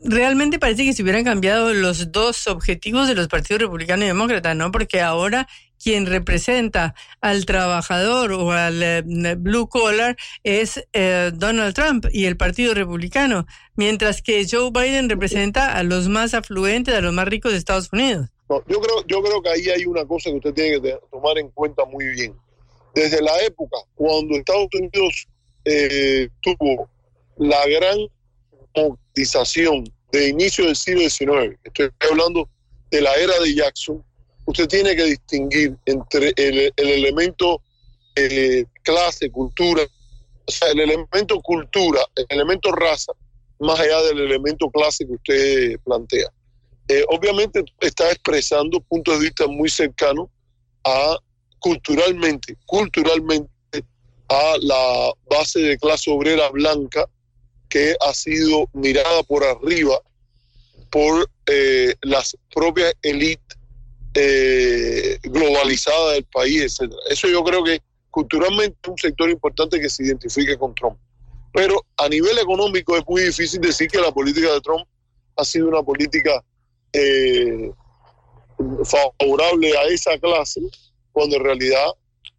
realmente parece que se hubieran cambiado los dos objetivos de los partidos republicano y demócrata, ¿no? Porque ahora quien representa al trabajador o al eh, blue collar es eh, Donald Trump y el Partido Republicano, mientras que Joe Biden representa a los más afluentes, a los más ricos de Estados Unidos. Yo creo, yo creo que ahí hay una cosa que usted tiene que tomar en cuenta muy bien. Desde la época cuando Estados Unidos eh, tuvo la gran democratización de inicio del siglo XIX, estoy hablando de la era de Jackson, usted tiene que distinguir entre el, el elemento eh, clase, cultura, o sea, el elemento cultura, el elemento raza, más allá del elemento clase que usted plantea. Eh, obviamente está expresando puntos de vista muy cercanos a culturalmente, culturalmente a la base de clase obrera blanca que ha sido mirada por arriba por eh, las propias élites eh, globalizadas del país, etcétera. Eso yo creo que culturalmente es un sector importante que se identifique con Trump. Pero a nivel económico es muy difícil decir que la política de Trump ha sido una política eh, favorable a esa clase, cuando en realidad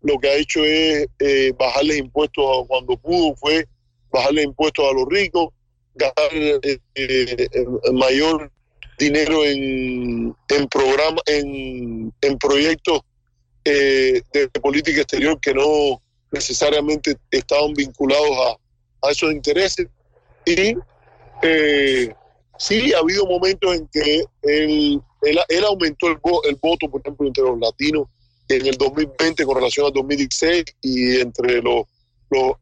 lo que ha hecho es eh, bajarles impuestos a- cuando pudo, fue bajarle impuestos a los ricos, gastar eh, eh, mayor dinero en, en programas, en, en proyectos eh, de política exterior que no necesariamente estaban vinculados a, a esos intereses. Y eh, sí, ha habido momentos en que él, él, aumentó el, el voto, por ejemplo, entre los latinos en el 2020 con relación al 2016 y entre los,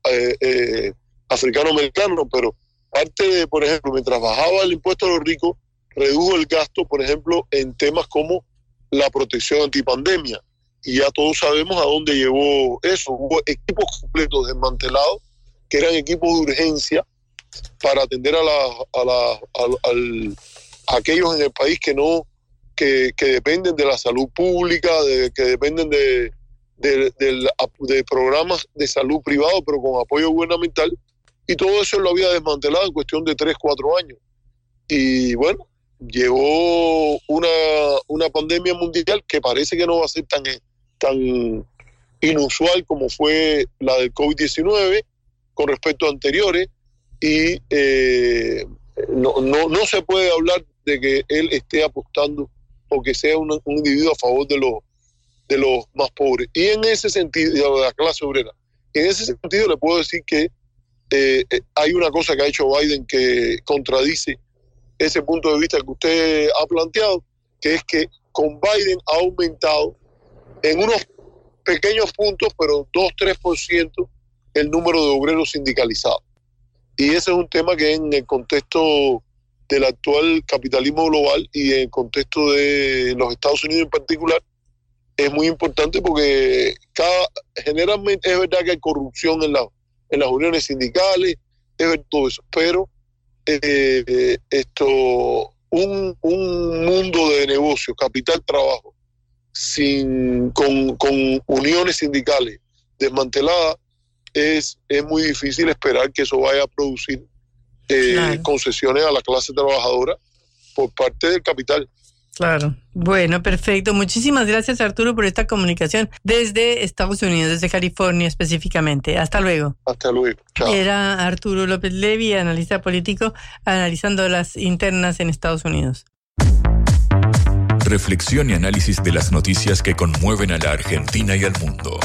eh, eh, africano-americanos, pero parte de, por ejemplo, mientras bajaba el impuesto a los ricos, redujo el gasto, por ejemplo, en temas como la protección antipandemia. Y ya todos sabemos a dónde llevó eso. Hubo equipos completos desmantelados, que eran equipos de urgencia para atender a, la, a, la, al- a aquellos en el país que no que, que dependen de la salud pública, de, que dependen de, de, de programas de salud privado, pero con apoyo gubernamental, y todo eso lo había desmantelado en cuestión de 3, 4 años. Y bueno, llegó una, una pandemia mundial que parece que no va a ser tan, tan inusual como fue la del COVID-19 con respecto a anteriores, y eh, no, no, no se puede hablar de que él esté apostando o que sea un, individuo a favor de los, de los más pobres. Y en ese sentido, de la clase obrera, en ese sentido le puedo decir que eh, eh, hay una cosa que ha hecho Biden que contradice ese punto de vista que usted ha planteado, que es que con Biden ha aumentado en unos pequeños puntos, pero 2-3% el número de obreros sindicalizados. Y ese es un tema que en el contexto del actual capitalismo global y en contexto de los Estados Unidos en particular es muy importante porque cada, generalmente es verdad que hay corrupción en, en las uniones sindicales, es ver todo eso, pero eh, esto un, un mundo de negocios, capital trabajo, sin, con, con uniones sindicales desmanteladas, es, es muy difícil esperar que eso vaya a producir eh, Claro. concesiones a la clase trabajadora por parte del capital. Claro. Bueno, perfecto. Muchísimas gracias Arturo por esta comunicación desde Estados Unidos, desde California específicamente. Hasta luego. Hasta luego. Chao. Era Arturo López Levi, analista político, analizando las internas en Estados Unidos. Reflexión y análisis de las noticias que conmueven a la Argentina y al mundo.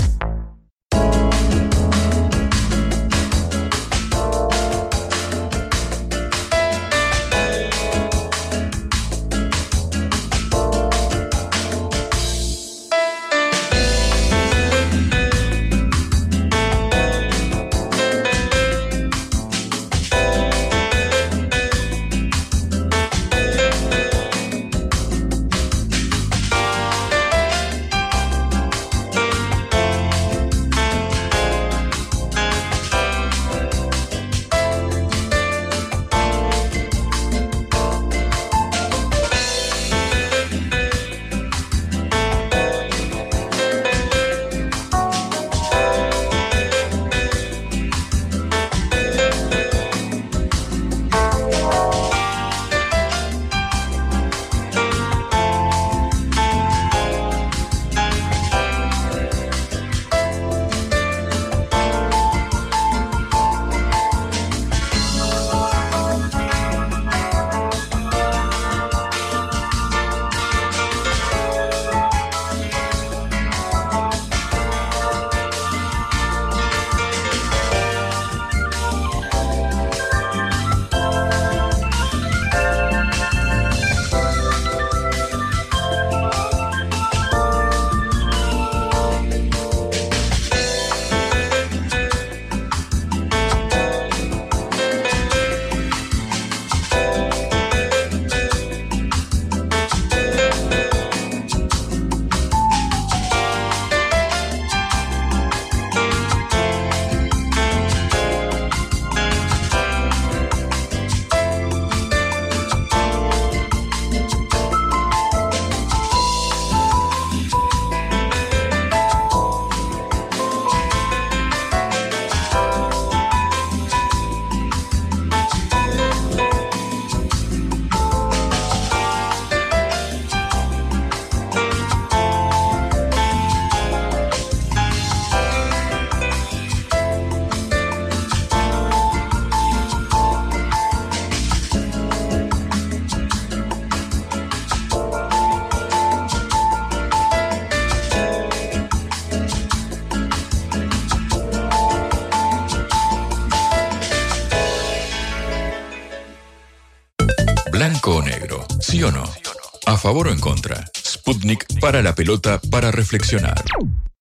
Favor o en contra? Sputnik para la pelota para reflexionar.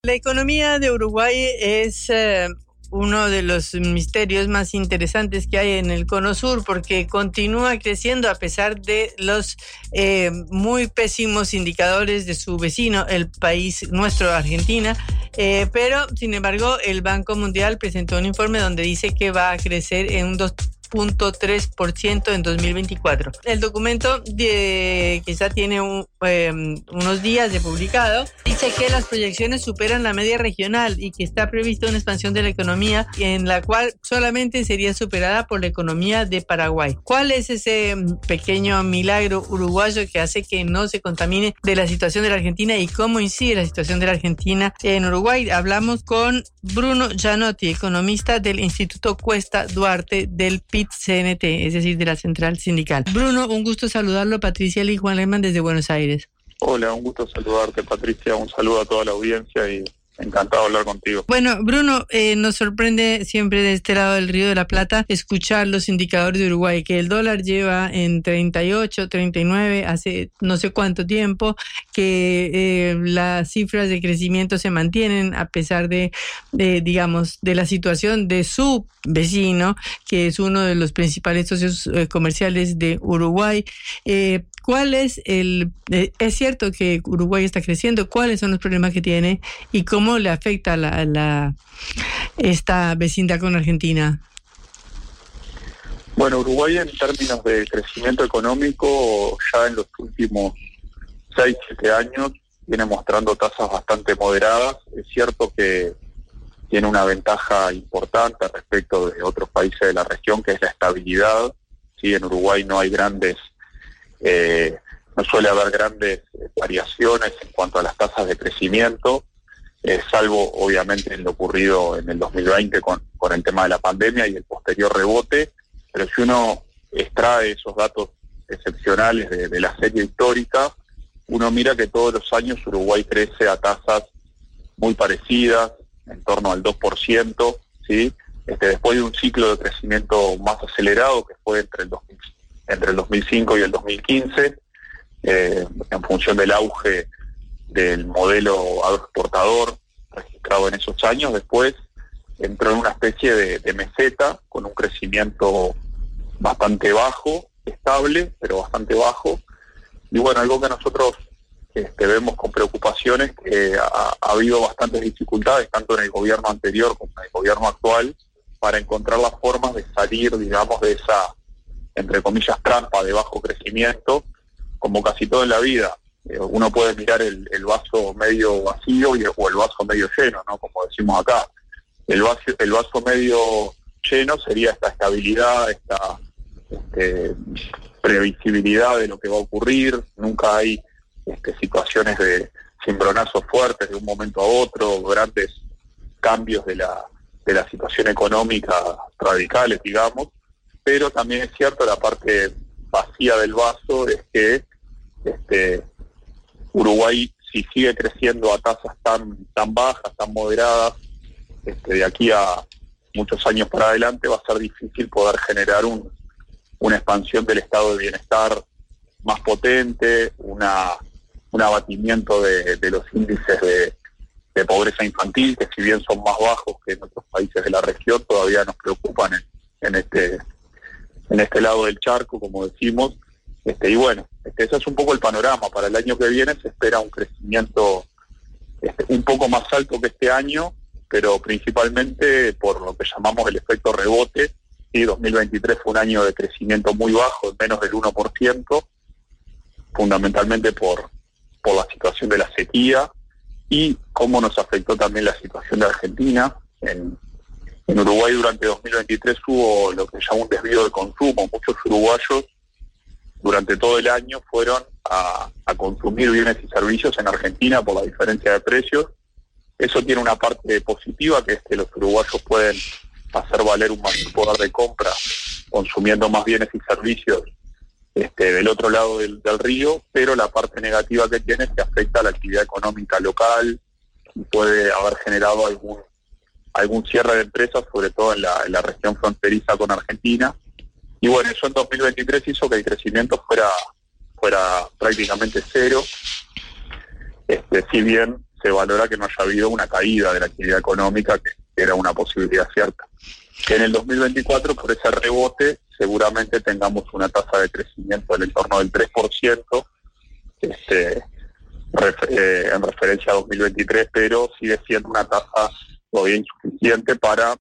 La economía de Uruguay es eh, uno de los misterios más interesantes que hay en el Cono Sur porque continúa creciendo a pesar de los eh, muy pésimos indicadores de su vecino, el país nuestro, Argentina. Eh, pero, sin embargo, el Banco Mundial presentó un informe donde dice que va a crecer en un 2 ciento en 2024. El documento de, que ya tiene em, unos días de publicado dice que las proyecciones superan la media regional y que está prevista una expansión de la economía en la cual solamente sería superada por la economía de Paraguay. ¿Cuál es ese em, pequeño milagro uruguayo que hace que no se contamine de la situación de la Argentina y cómo incide la situación de la Argentina en Uruguay? Hablamos con Bruno Gianotti, economista del Instituto Cuesta Duarte del PIB cnt es decir, de la Central Sindical. Bruno, un gusto saludarlo. Patricia y Juan Lehmann desde Buenos Aires. Hola, un gusto saludarte, Patricia. Un saludo a toda la audiencia y Encantado de hablar contigo. Bueno, Bruno, eh, nos sorprende siempre de este lado del Río de la Plata escuchar los indicadores de Uruguay, que el dólar lleva en 38, 39 hace no sé cuánto tiempo, que eh, las cifras de crecimiento se mantienen a pesar de, digamos, de la situación de su vecino, que es uno de los principales socios eh, comerciales de Uruguay. ¿Cuál es el... es cierto que Uruguay está creciendo, cuáles son los problemas que tiene y cómo le afecta la, la, esta vecindad con Argentina? Bueno, Uruguay en términos de crecimiento económico ya en los últimos 6, 7 años viene mostrando tasas bastante moderadas. Es cierto que tiene una ventaja importante respecto de otros países de la región, que es la estabilidad. Sí, en Uruguay no hay grandes, eh, no suele haber grandes variaciones en cuanto a las tasas de crecimiento. Eh, salvo obviamente en lo ocurrido en el 2020 con, con el tema de la pandemia y el posterior rebote, pero si uno extrae esos datos excepcionales de, la serie histórica, uno mira que todos los años Uruguay crece a tasas muy parecidas, en torno al 2%, ¿sí? Este, después de un ciclo de crecimiento más acelerado que fue entre el, entre el 2005 y el 2015, eh, en función del auge del modelo agroexportador registrado en esos años. Después entró en una especie de, meseta con un crecimiento bastante bajo, estable, pero bastante bajo. Y bueno, algo que nosotros este, vemos con preocupación es que ha, habido bastantes dificultades, tanto en el gobierno anterior como en el gobierno actual, para encontrar las formas de salir, digamos, de esa, entre comillas, trampa de bajo crecimiento, como casi todo en la vida. Eh, uno puede mirar el, vaso medio vacío y, o el vaso medio lleno, ¿no? Como decimos acá. El vaso, el vaso medio lleno sería esta estabilidad, esta este, previsibilidad de lo que va a ocurrir. Nunca hay este, situaciones de cimbronazos fuertes de un momento a otro, grandes cambios de la, de la situación económica radicales, digamos. Pero también es cierto la parte vacía del vaso es que este, Uruguay, si sigue creciendo a tasas tan, tan bajas, tan moderadas, este, de aquí a muchos años para adelante va a ser difícil poder generar un, una expansión del estado de bienestar más potente, una, un abatimiento de, los índices de, pobreza infantil, que si bien son más bajos que en otros países de la región, todavía nos preocupan en, en este en este lado del charco, como decimos, este, y bueno, este, ese es un poco el panorama. Para el año que viene se espera un crecimiento este, un poco más alto que este año, pero principalmente por lo que llamamos el efecto rebote. Y 2023 fue un año de crecimiento muy bajo, menos del 1%, fundamentalmente por, por la situación de la sequía y cómo nos afectó también la situación de Argentina. En, en Uruguay durante 2023 hubo lo que se llama un desvío de consumo. Muchos uruguayos durante todo el año fueron a, consumir bienes y servicios en Argentina por la diferencia de precios. Eso tiene una parte positiva, que es que los uruguayos pueden hacer valer un mayor poder de compra consumiendo más bienes y servicios este, del otro lado del, río, pero la parte negativa que tiene es que afecta a la actividad económica local y puede haber generado algún algún cierre de empresas, sobre todo en la, región fronteriza con Argentina, y bueno, eso en 2023 hizo que el crecimiento fuera fuera prácticamente cero. Este, si bien se valora que no haya habido una caída de la actividad económica, que era una posibilidad cierta. En el 2024, por ese rebote, seguramente tengamos una tasa de crecimiento del entorno del 3%, este, eh, en referencia a 2023, pero sigue siendo una tasa todavía insuficiente para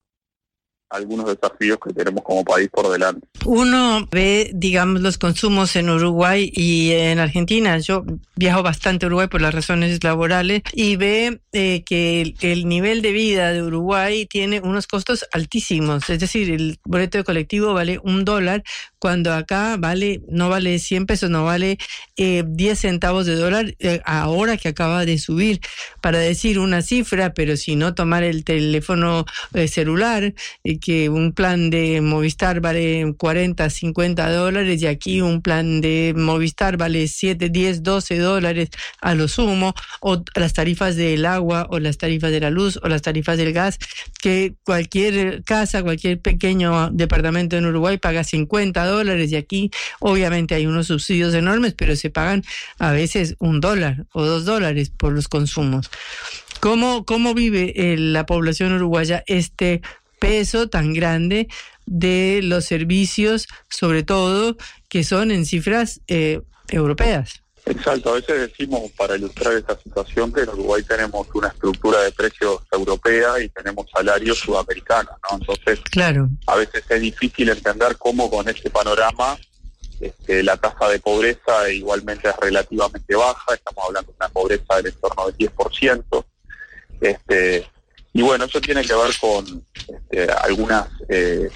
algunos desafíos que tenemos como país por delante. Uno ve, digamos, los consumos en Uruguay y en Argentina. Yo viajo bastante a Uruguay por las razones laborales y ve eh, que el, nivel de vida de Uruguay tiene unos costos altísimos. Es decir, el boleto de colectivo vale un dólar cuando acá vale, no vale 100 pesos, no vale eh, 10 centavos de dólar eh, ahora que acaba de subir. Para decir una cifra, pero si no tomar el teléfono eh, que un plan de Movistar vale 40, 50 dólares y aquí un plan de Movistar vale 7, 10, 12 dólares a lo sumo, o las tarifas del agua o las tarifas de la luz o las tarifas del gas, que cualquier casa, cualquier pequeño departamento en Uruguay paga 50 dólares y aquí obviamente hay unos subsidios enormes, pero se pagan a veces un dólar o dos dólares por los consumos. ¿Cómo, cómo vive eh, la población uruguaya este peso tan grande de los servicios, sobre todo que son en cifras eh, europeas. Exacto, a veces decimos para ilustrar esta situación que en Uruguay tenemos una estructura de precios europea y tenemos salarios sudamericanos, ¿no? Entonces, claro. a veces es difícil entender cómo con este panorama este, la tasa de pobreza igualmente es relativamente baja, estamos hablando de una pobreza del entorno del 10%, este, y bueno, eso tiene que ver con este, algunas eh,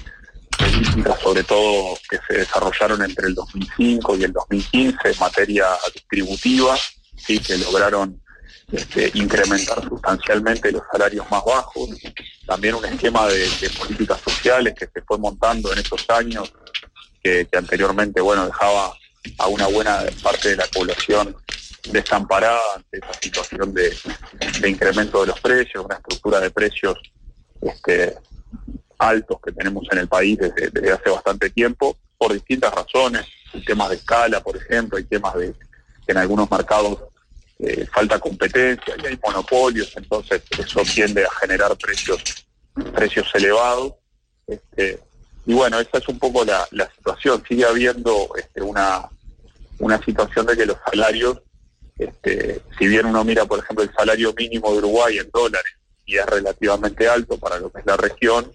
políticas, sobre todo que se desarrollaron entre el 2005 y el 2015 en materia distributiva, ¿sí? que lograron este, incrementar sustancialmente los salarios más bajos. También un esquema de, políticas sociales que se fue montando en esos años, que, que anteriormente bueno dejaba a una buena parte de la población desamparada ante esa situación de, incremento de los precios, una estructura de precios este, altos que tenemos en el país desde, hace bastante tiempo, por distintas razones, temas de escala, por ejemplo, hay temas de que en algunos mercados eh, falta competencia y hay monopolios, entonces eso tiende a generar precios, precios elevados. Este, y bueno, esa es un poco la, situación. Sigue habiendo este, una, una situación de que los salarios este, si bien uno mira, por ejemplo, el salario mínimo de Uruguay en dólares y es relativamente alto para lo que es la región,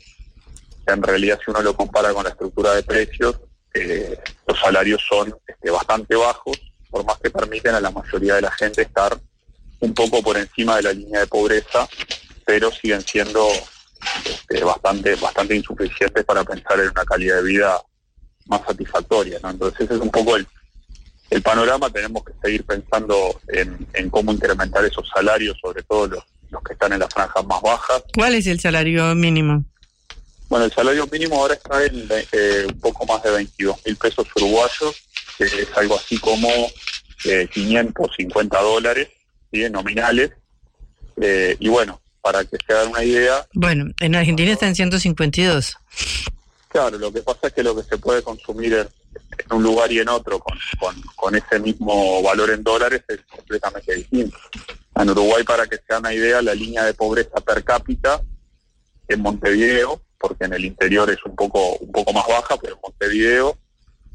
en realidad si uno lo compara con la estructura de precios, eh, los salarios son este, bastante bajos, por más que permiten a la mayoría de la gente estar un poco por encima de la línea de pobreza, pero siguen siendo este, bastante, bastante insuficientes para pensar en una calidad de vida más satisfactoria. Entonces ese es un poco el, el panorama tenemos que seguir pensando en, cómo incrementar esos salarios, sobre todo los, que están en las franjas más bajas. ¿Cuál es el salario mínimo? Bueno, el salario mínimo ahora está en eh, un poco más de 22 mil pesos uruguayos, que es algo así como eh, 550 dólares, nominales. Eh, y bueno, para que se hagan una idea... Bueno, en Argentina está en 152. Claro, lo que pasa es que lo que se puede consumir en, en un lugar y en otro con, con, ese mismo valor en dólares es completamente distinto. En Uruguay, para que se una idea, la línea de pobreza per cápita en Montevideo, porque en el interior es un poco, un poco más baja, pero en Montevideo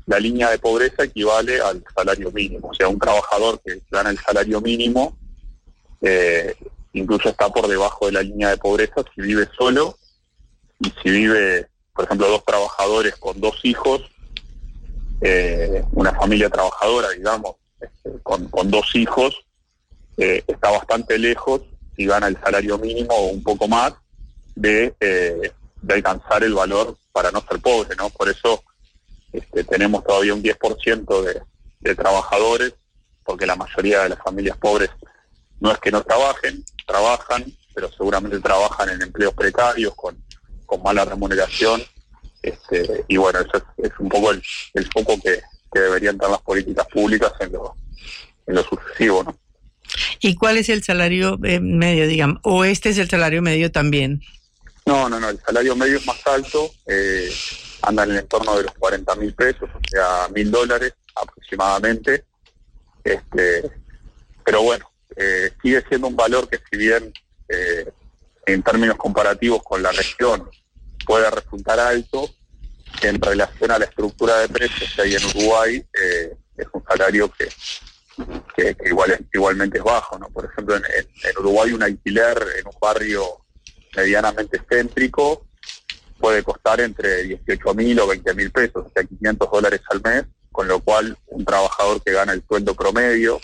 la línea de pobreza equivale al salario mínimo. O sea, un trabajador que gana el salario mínimo eh, incluso está por debajo de la línea de pobreza si vive solo y si vive, por ejemplo, dos trabajadores con dos hijos, eh, una familia trabajadora, digamos, este, con, dos hijos, eh, está bastante lejos, si gana el salario mínimo o un poco más, de, eh, de alcanzar el valor para no ser pobre, ¿no? Por eso este, tenemos todavía un 10% de, de trabajadores, porque la mayoría de las familias pobres no es que no trabajen, trabajan, pero seguramente trabajan en empleos precarios, con, con mala remuneración este, y bueno, eso es, un poco el, foco que, deberían dar las políticas públicas en lo, en lo sucesivo, ¿no? ¿Y cuál es el salario eh, medio, digamos? ¿O este es el salario medio también? No, no, no, el salario medio es más alto, eh, anda en el entorno de los 40 mil pesos, o sea, mil dólares aproximadamente. Este, pero bueno, eh, sigue siendo un valor que si bien eh, en términos comparativos con la región puede resultar alto, en relación a la estructura de precios que hay en Uruguay, eh, es un salario que, que, igual, igualmente es bajo. ¿no? Por ejemplo, en, en Uruguay un alquiler en un barrio medianamente céntrico puede costar entre 18 mil o 20 mil pesos, o sea, 500 dólares al mes, con lo cual un trabajador que gana el sueldo promedio,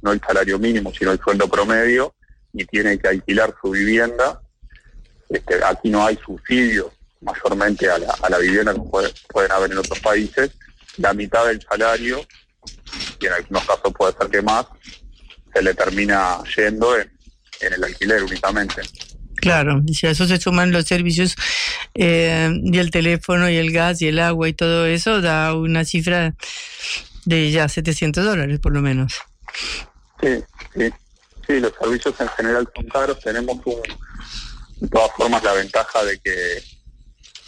no el salario mínimo, sino el sueldo promedio, y tiene que alquilar su vivienda, este, aquí no hay subsidios mayormente a la, vivienda como pueden haber en otros países, la mitad del salario, y en algunos casos puede ser que más, se le termina yendo en, el alquiler únicamente. Claro, y si a eso se suman los servicios eh, y el teléfono y el gas y el agua y todo eso, da una cifra de ya 700 dólares por lo menos. Sí, sí, sí, los servicios en general son caros. Tenemos un, de todas formas la ventaja de que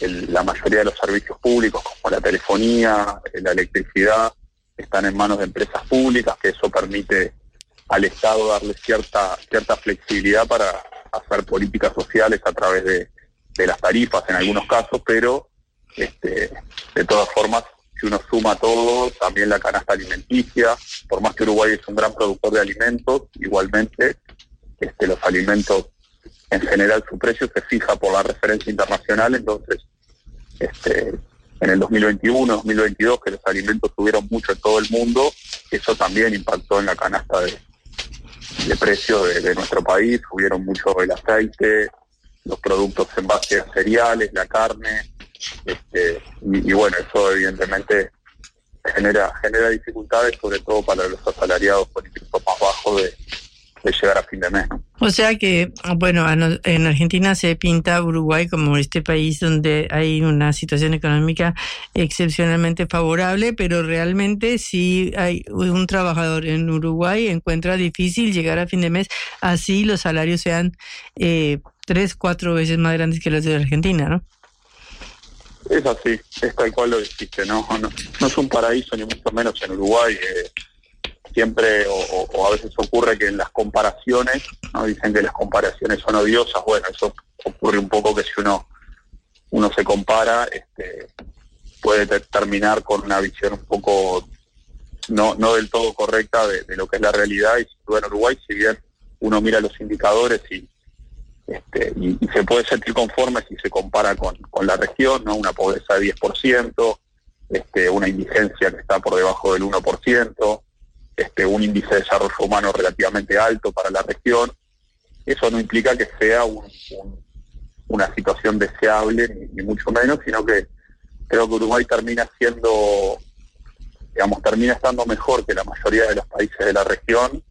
la mayoría de los servicios públicos, como la telefonía, la electricidad, están en manos de empresas públicas, que eso permite al Estado darle cierta, cierta flexibilidad para hacer políticas sociales a través de, las tarifas en algunos casos, pero este, de todas formas, si uno suma todo, también la canasta alimenticia, por más que Uruguay es un gran productor de alimentos, igualmente este, los alimentos en general su precio se fija por la referencia internacional, entonces este, en el 2021, 2022, que los alimentos subieron mucho en todo el mundo, eso también impactó en la canasta de, de precios de, nuestro país, subieron mucho el aceite, los productos en base a cereales, la carne, este, y, bueno, eso evidentemente genera genera dificultades, sobre todo para los asalariados con ingresos más bajos de, de llegar a fin de mes. O sea que, bueno, en Argentina se pinta Uruguay como este país donde hay una situación económica excepcionalmente favorable, pero realmente si hay un trabajador en Uruguay encuentra difícil llegar a fin de mes, así los salarios sean eh, tres, cuatro veces más grandes que los de Argentina, ¿no? Es así, es tal cual lo dijiste, ¿no? No, no es un paraíso ni mucho menos en Uruguay. Eh, siempre o, a veces ocurre que en las comparaciones, dicen que las comparaciones son odiosas, bueno, eso ocurre un poco que si uno uno se compara, este, puede terminar con una visión un poco no, no del todo correcta de, lo que es la realidad. Y en Uruguay, si bien uno mira los indicadores y, este, y, se puede sentir conforme si se compara con, con la región, ¿no? una pobreza de 10%, este, una indigencia que está por debajo del 1%, este, un índice de desarrollo humano relativamente alto para la región. Eso no implica que sea una situación deseable, ni, mucho menos, sino que creo que Uruguay termina siendo, digamos, termina estando mejor que la mayoría de los países de la región,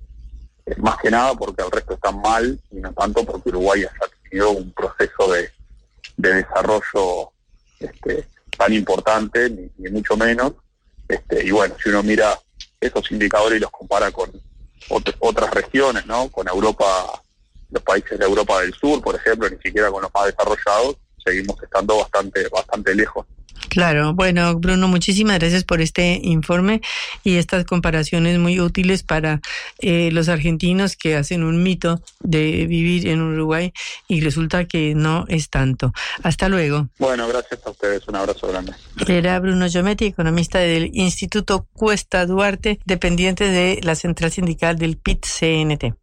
más que nada porque el resto está mal, y no tanto porque Uruguay haya tenido un proceso de, desarrollo este, tan importante, ni, mucho menos. Este, y bueno, si uno mira esos indicadores y los compara con otras regiones, ¿no? Con Europa, los países de Europa del Sur, por ejemplo, ni siquiera con los más desarrollados, seguimos estando bastante, bastante lejos. Claro, bueno, Bruno, muchísimas gracias por este informe y estas comparaciones muy útiles para eh, los argentinos que hacen un mito de vivir en Uruguay y resulta que no es tanto. Hasta luego. Bueno, gracias a ustedes, un abrazo grande. Era Bruno Giometti, economista del Instituto Cuesta Duarte, dependiente de la central sindical del PIT-CNT.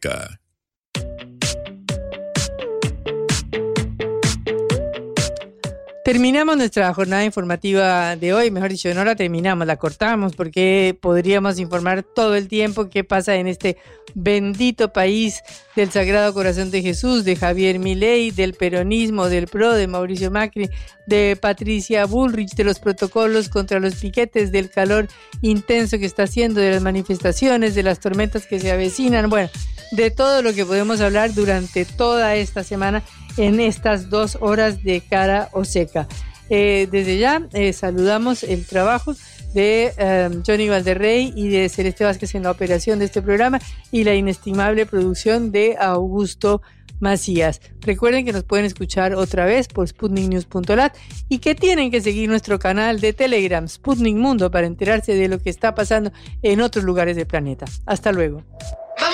Cara Terminamos nuestra jornada informativa de hoy, mejor dicho, no la terminamos, la cortamos porque podríamos informar todo el tiempo qué pasa en este bendito país del Sagrado Corazón de Jesús, de Javier Milei, del peronismo, del PRO, de Mauricio Macri, de Patricia Bullrich, de los protocolos contra los piquetes, del calor intenso que está haciendo, de las manifestaciones, de las tormentas que se avecinan, bueno, de todo lo que podemos hablar durante toda esta semana en estas dos horas de cara o seca. Eh, desde ya eh, saludamos el trabajo de eh, Johnny Valderrey y de Celeste Vázquez en la operación de este programa y la inestimable producción de Augusto Macías. Recuerden que nos pueden escuchar otra vez por sputniknews.lat y que tienen que seguir nuestro canal de Telegram Sputnik Mundo para enterarse de lo que está pasando en otros lugares del planeta. Hasta luego.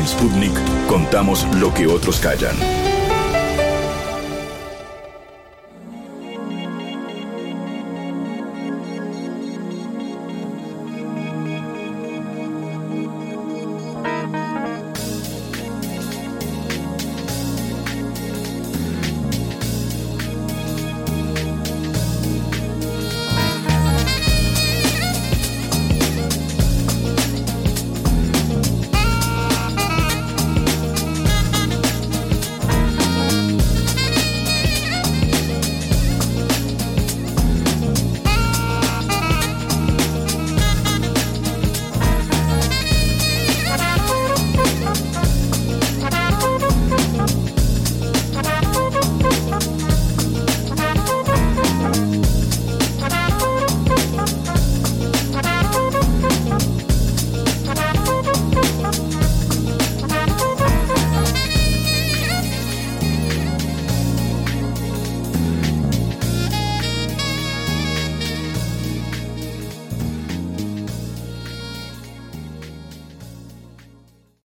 En Sputnik contamos lo que otros callan.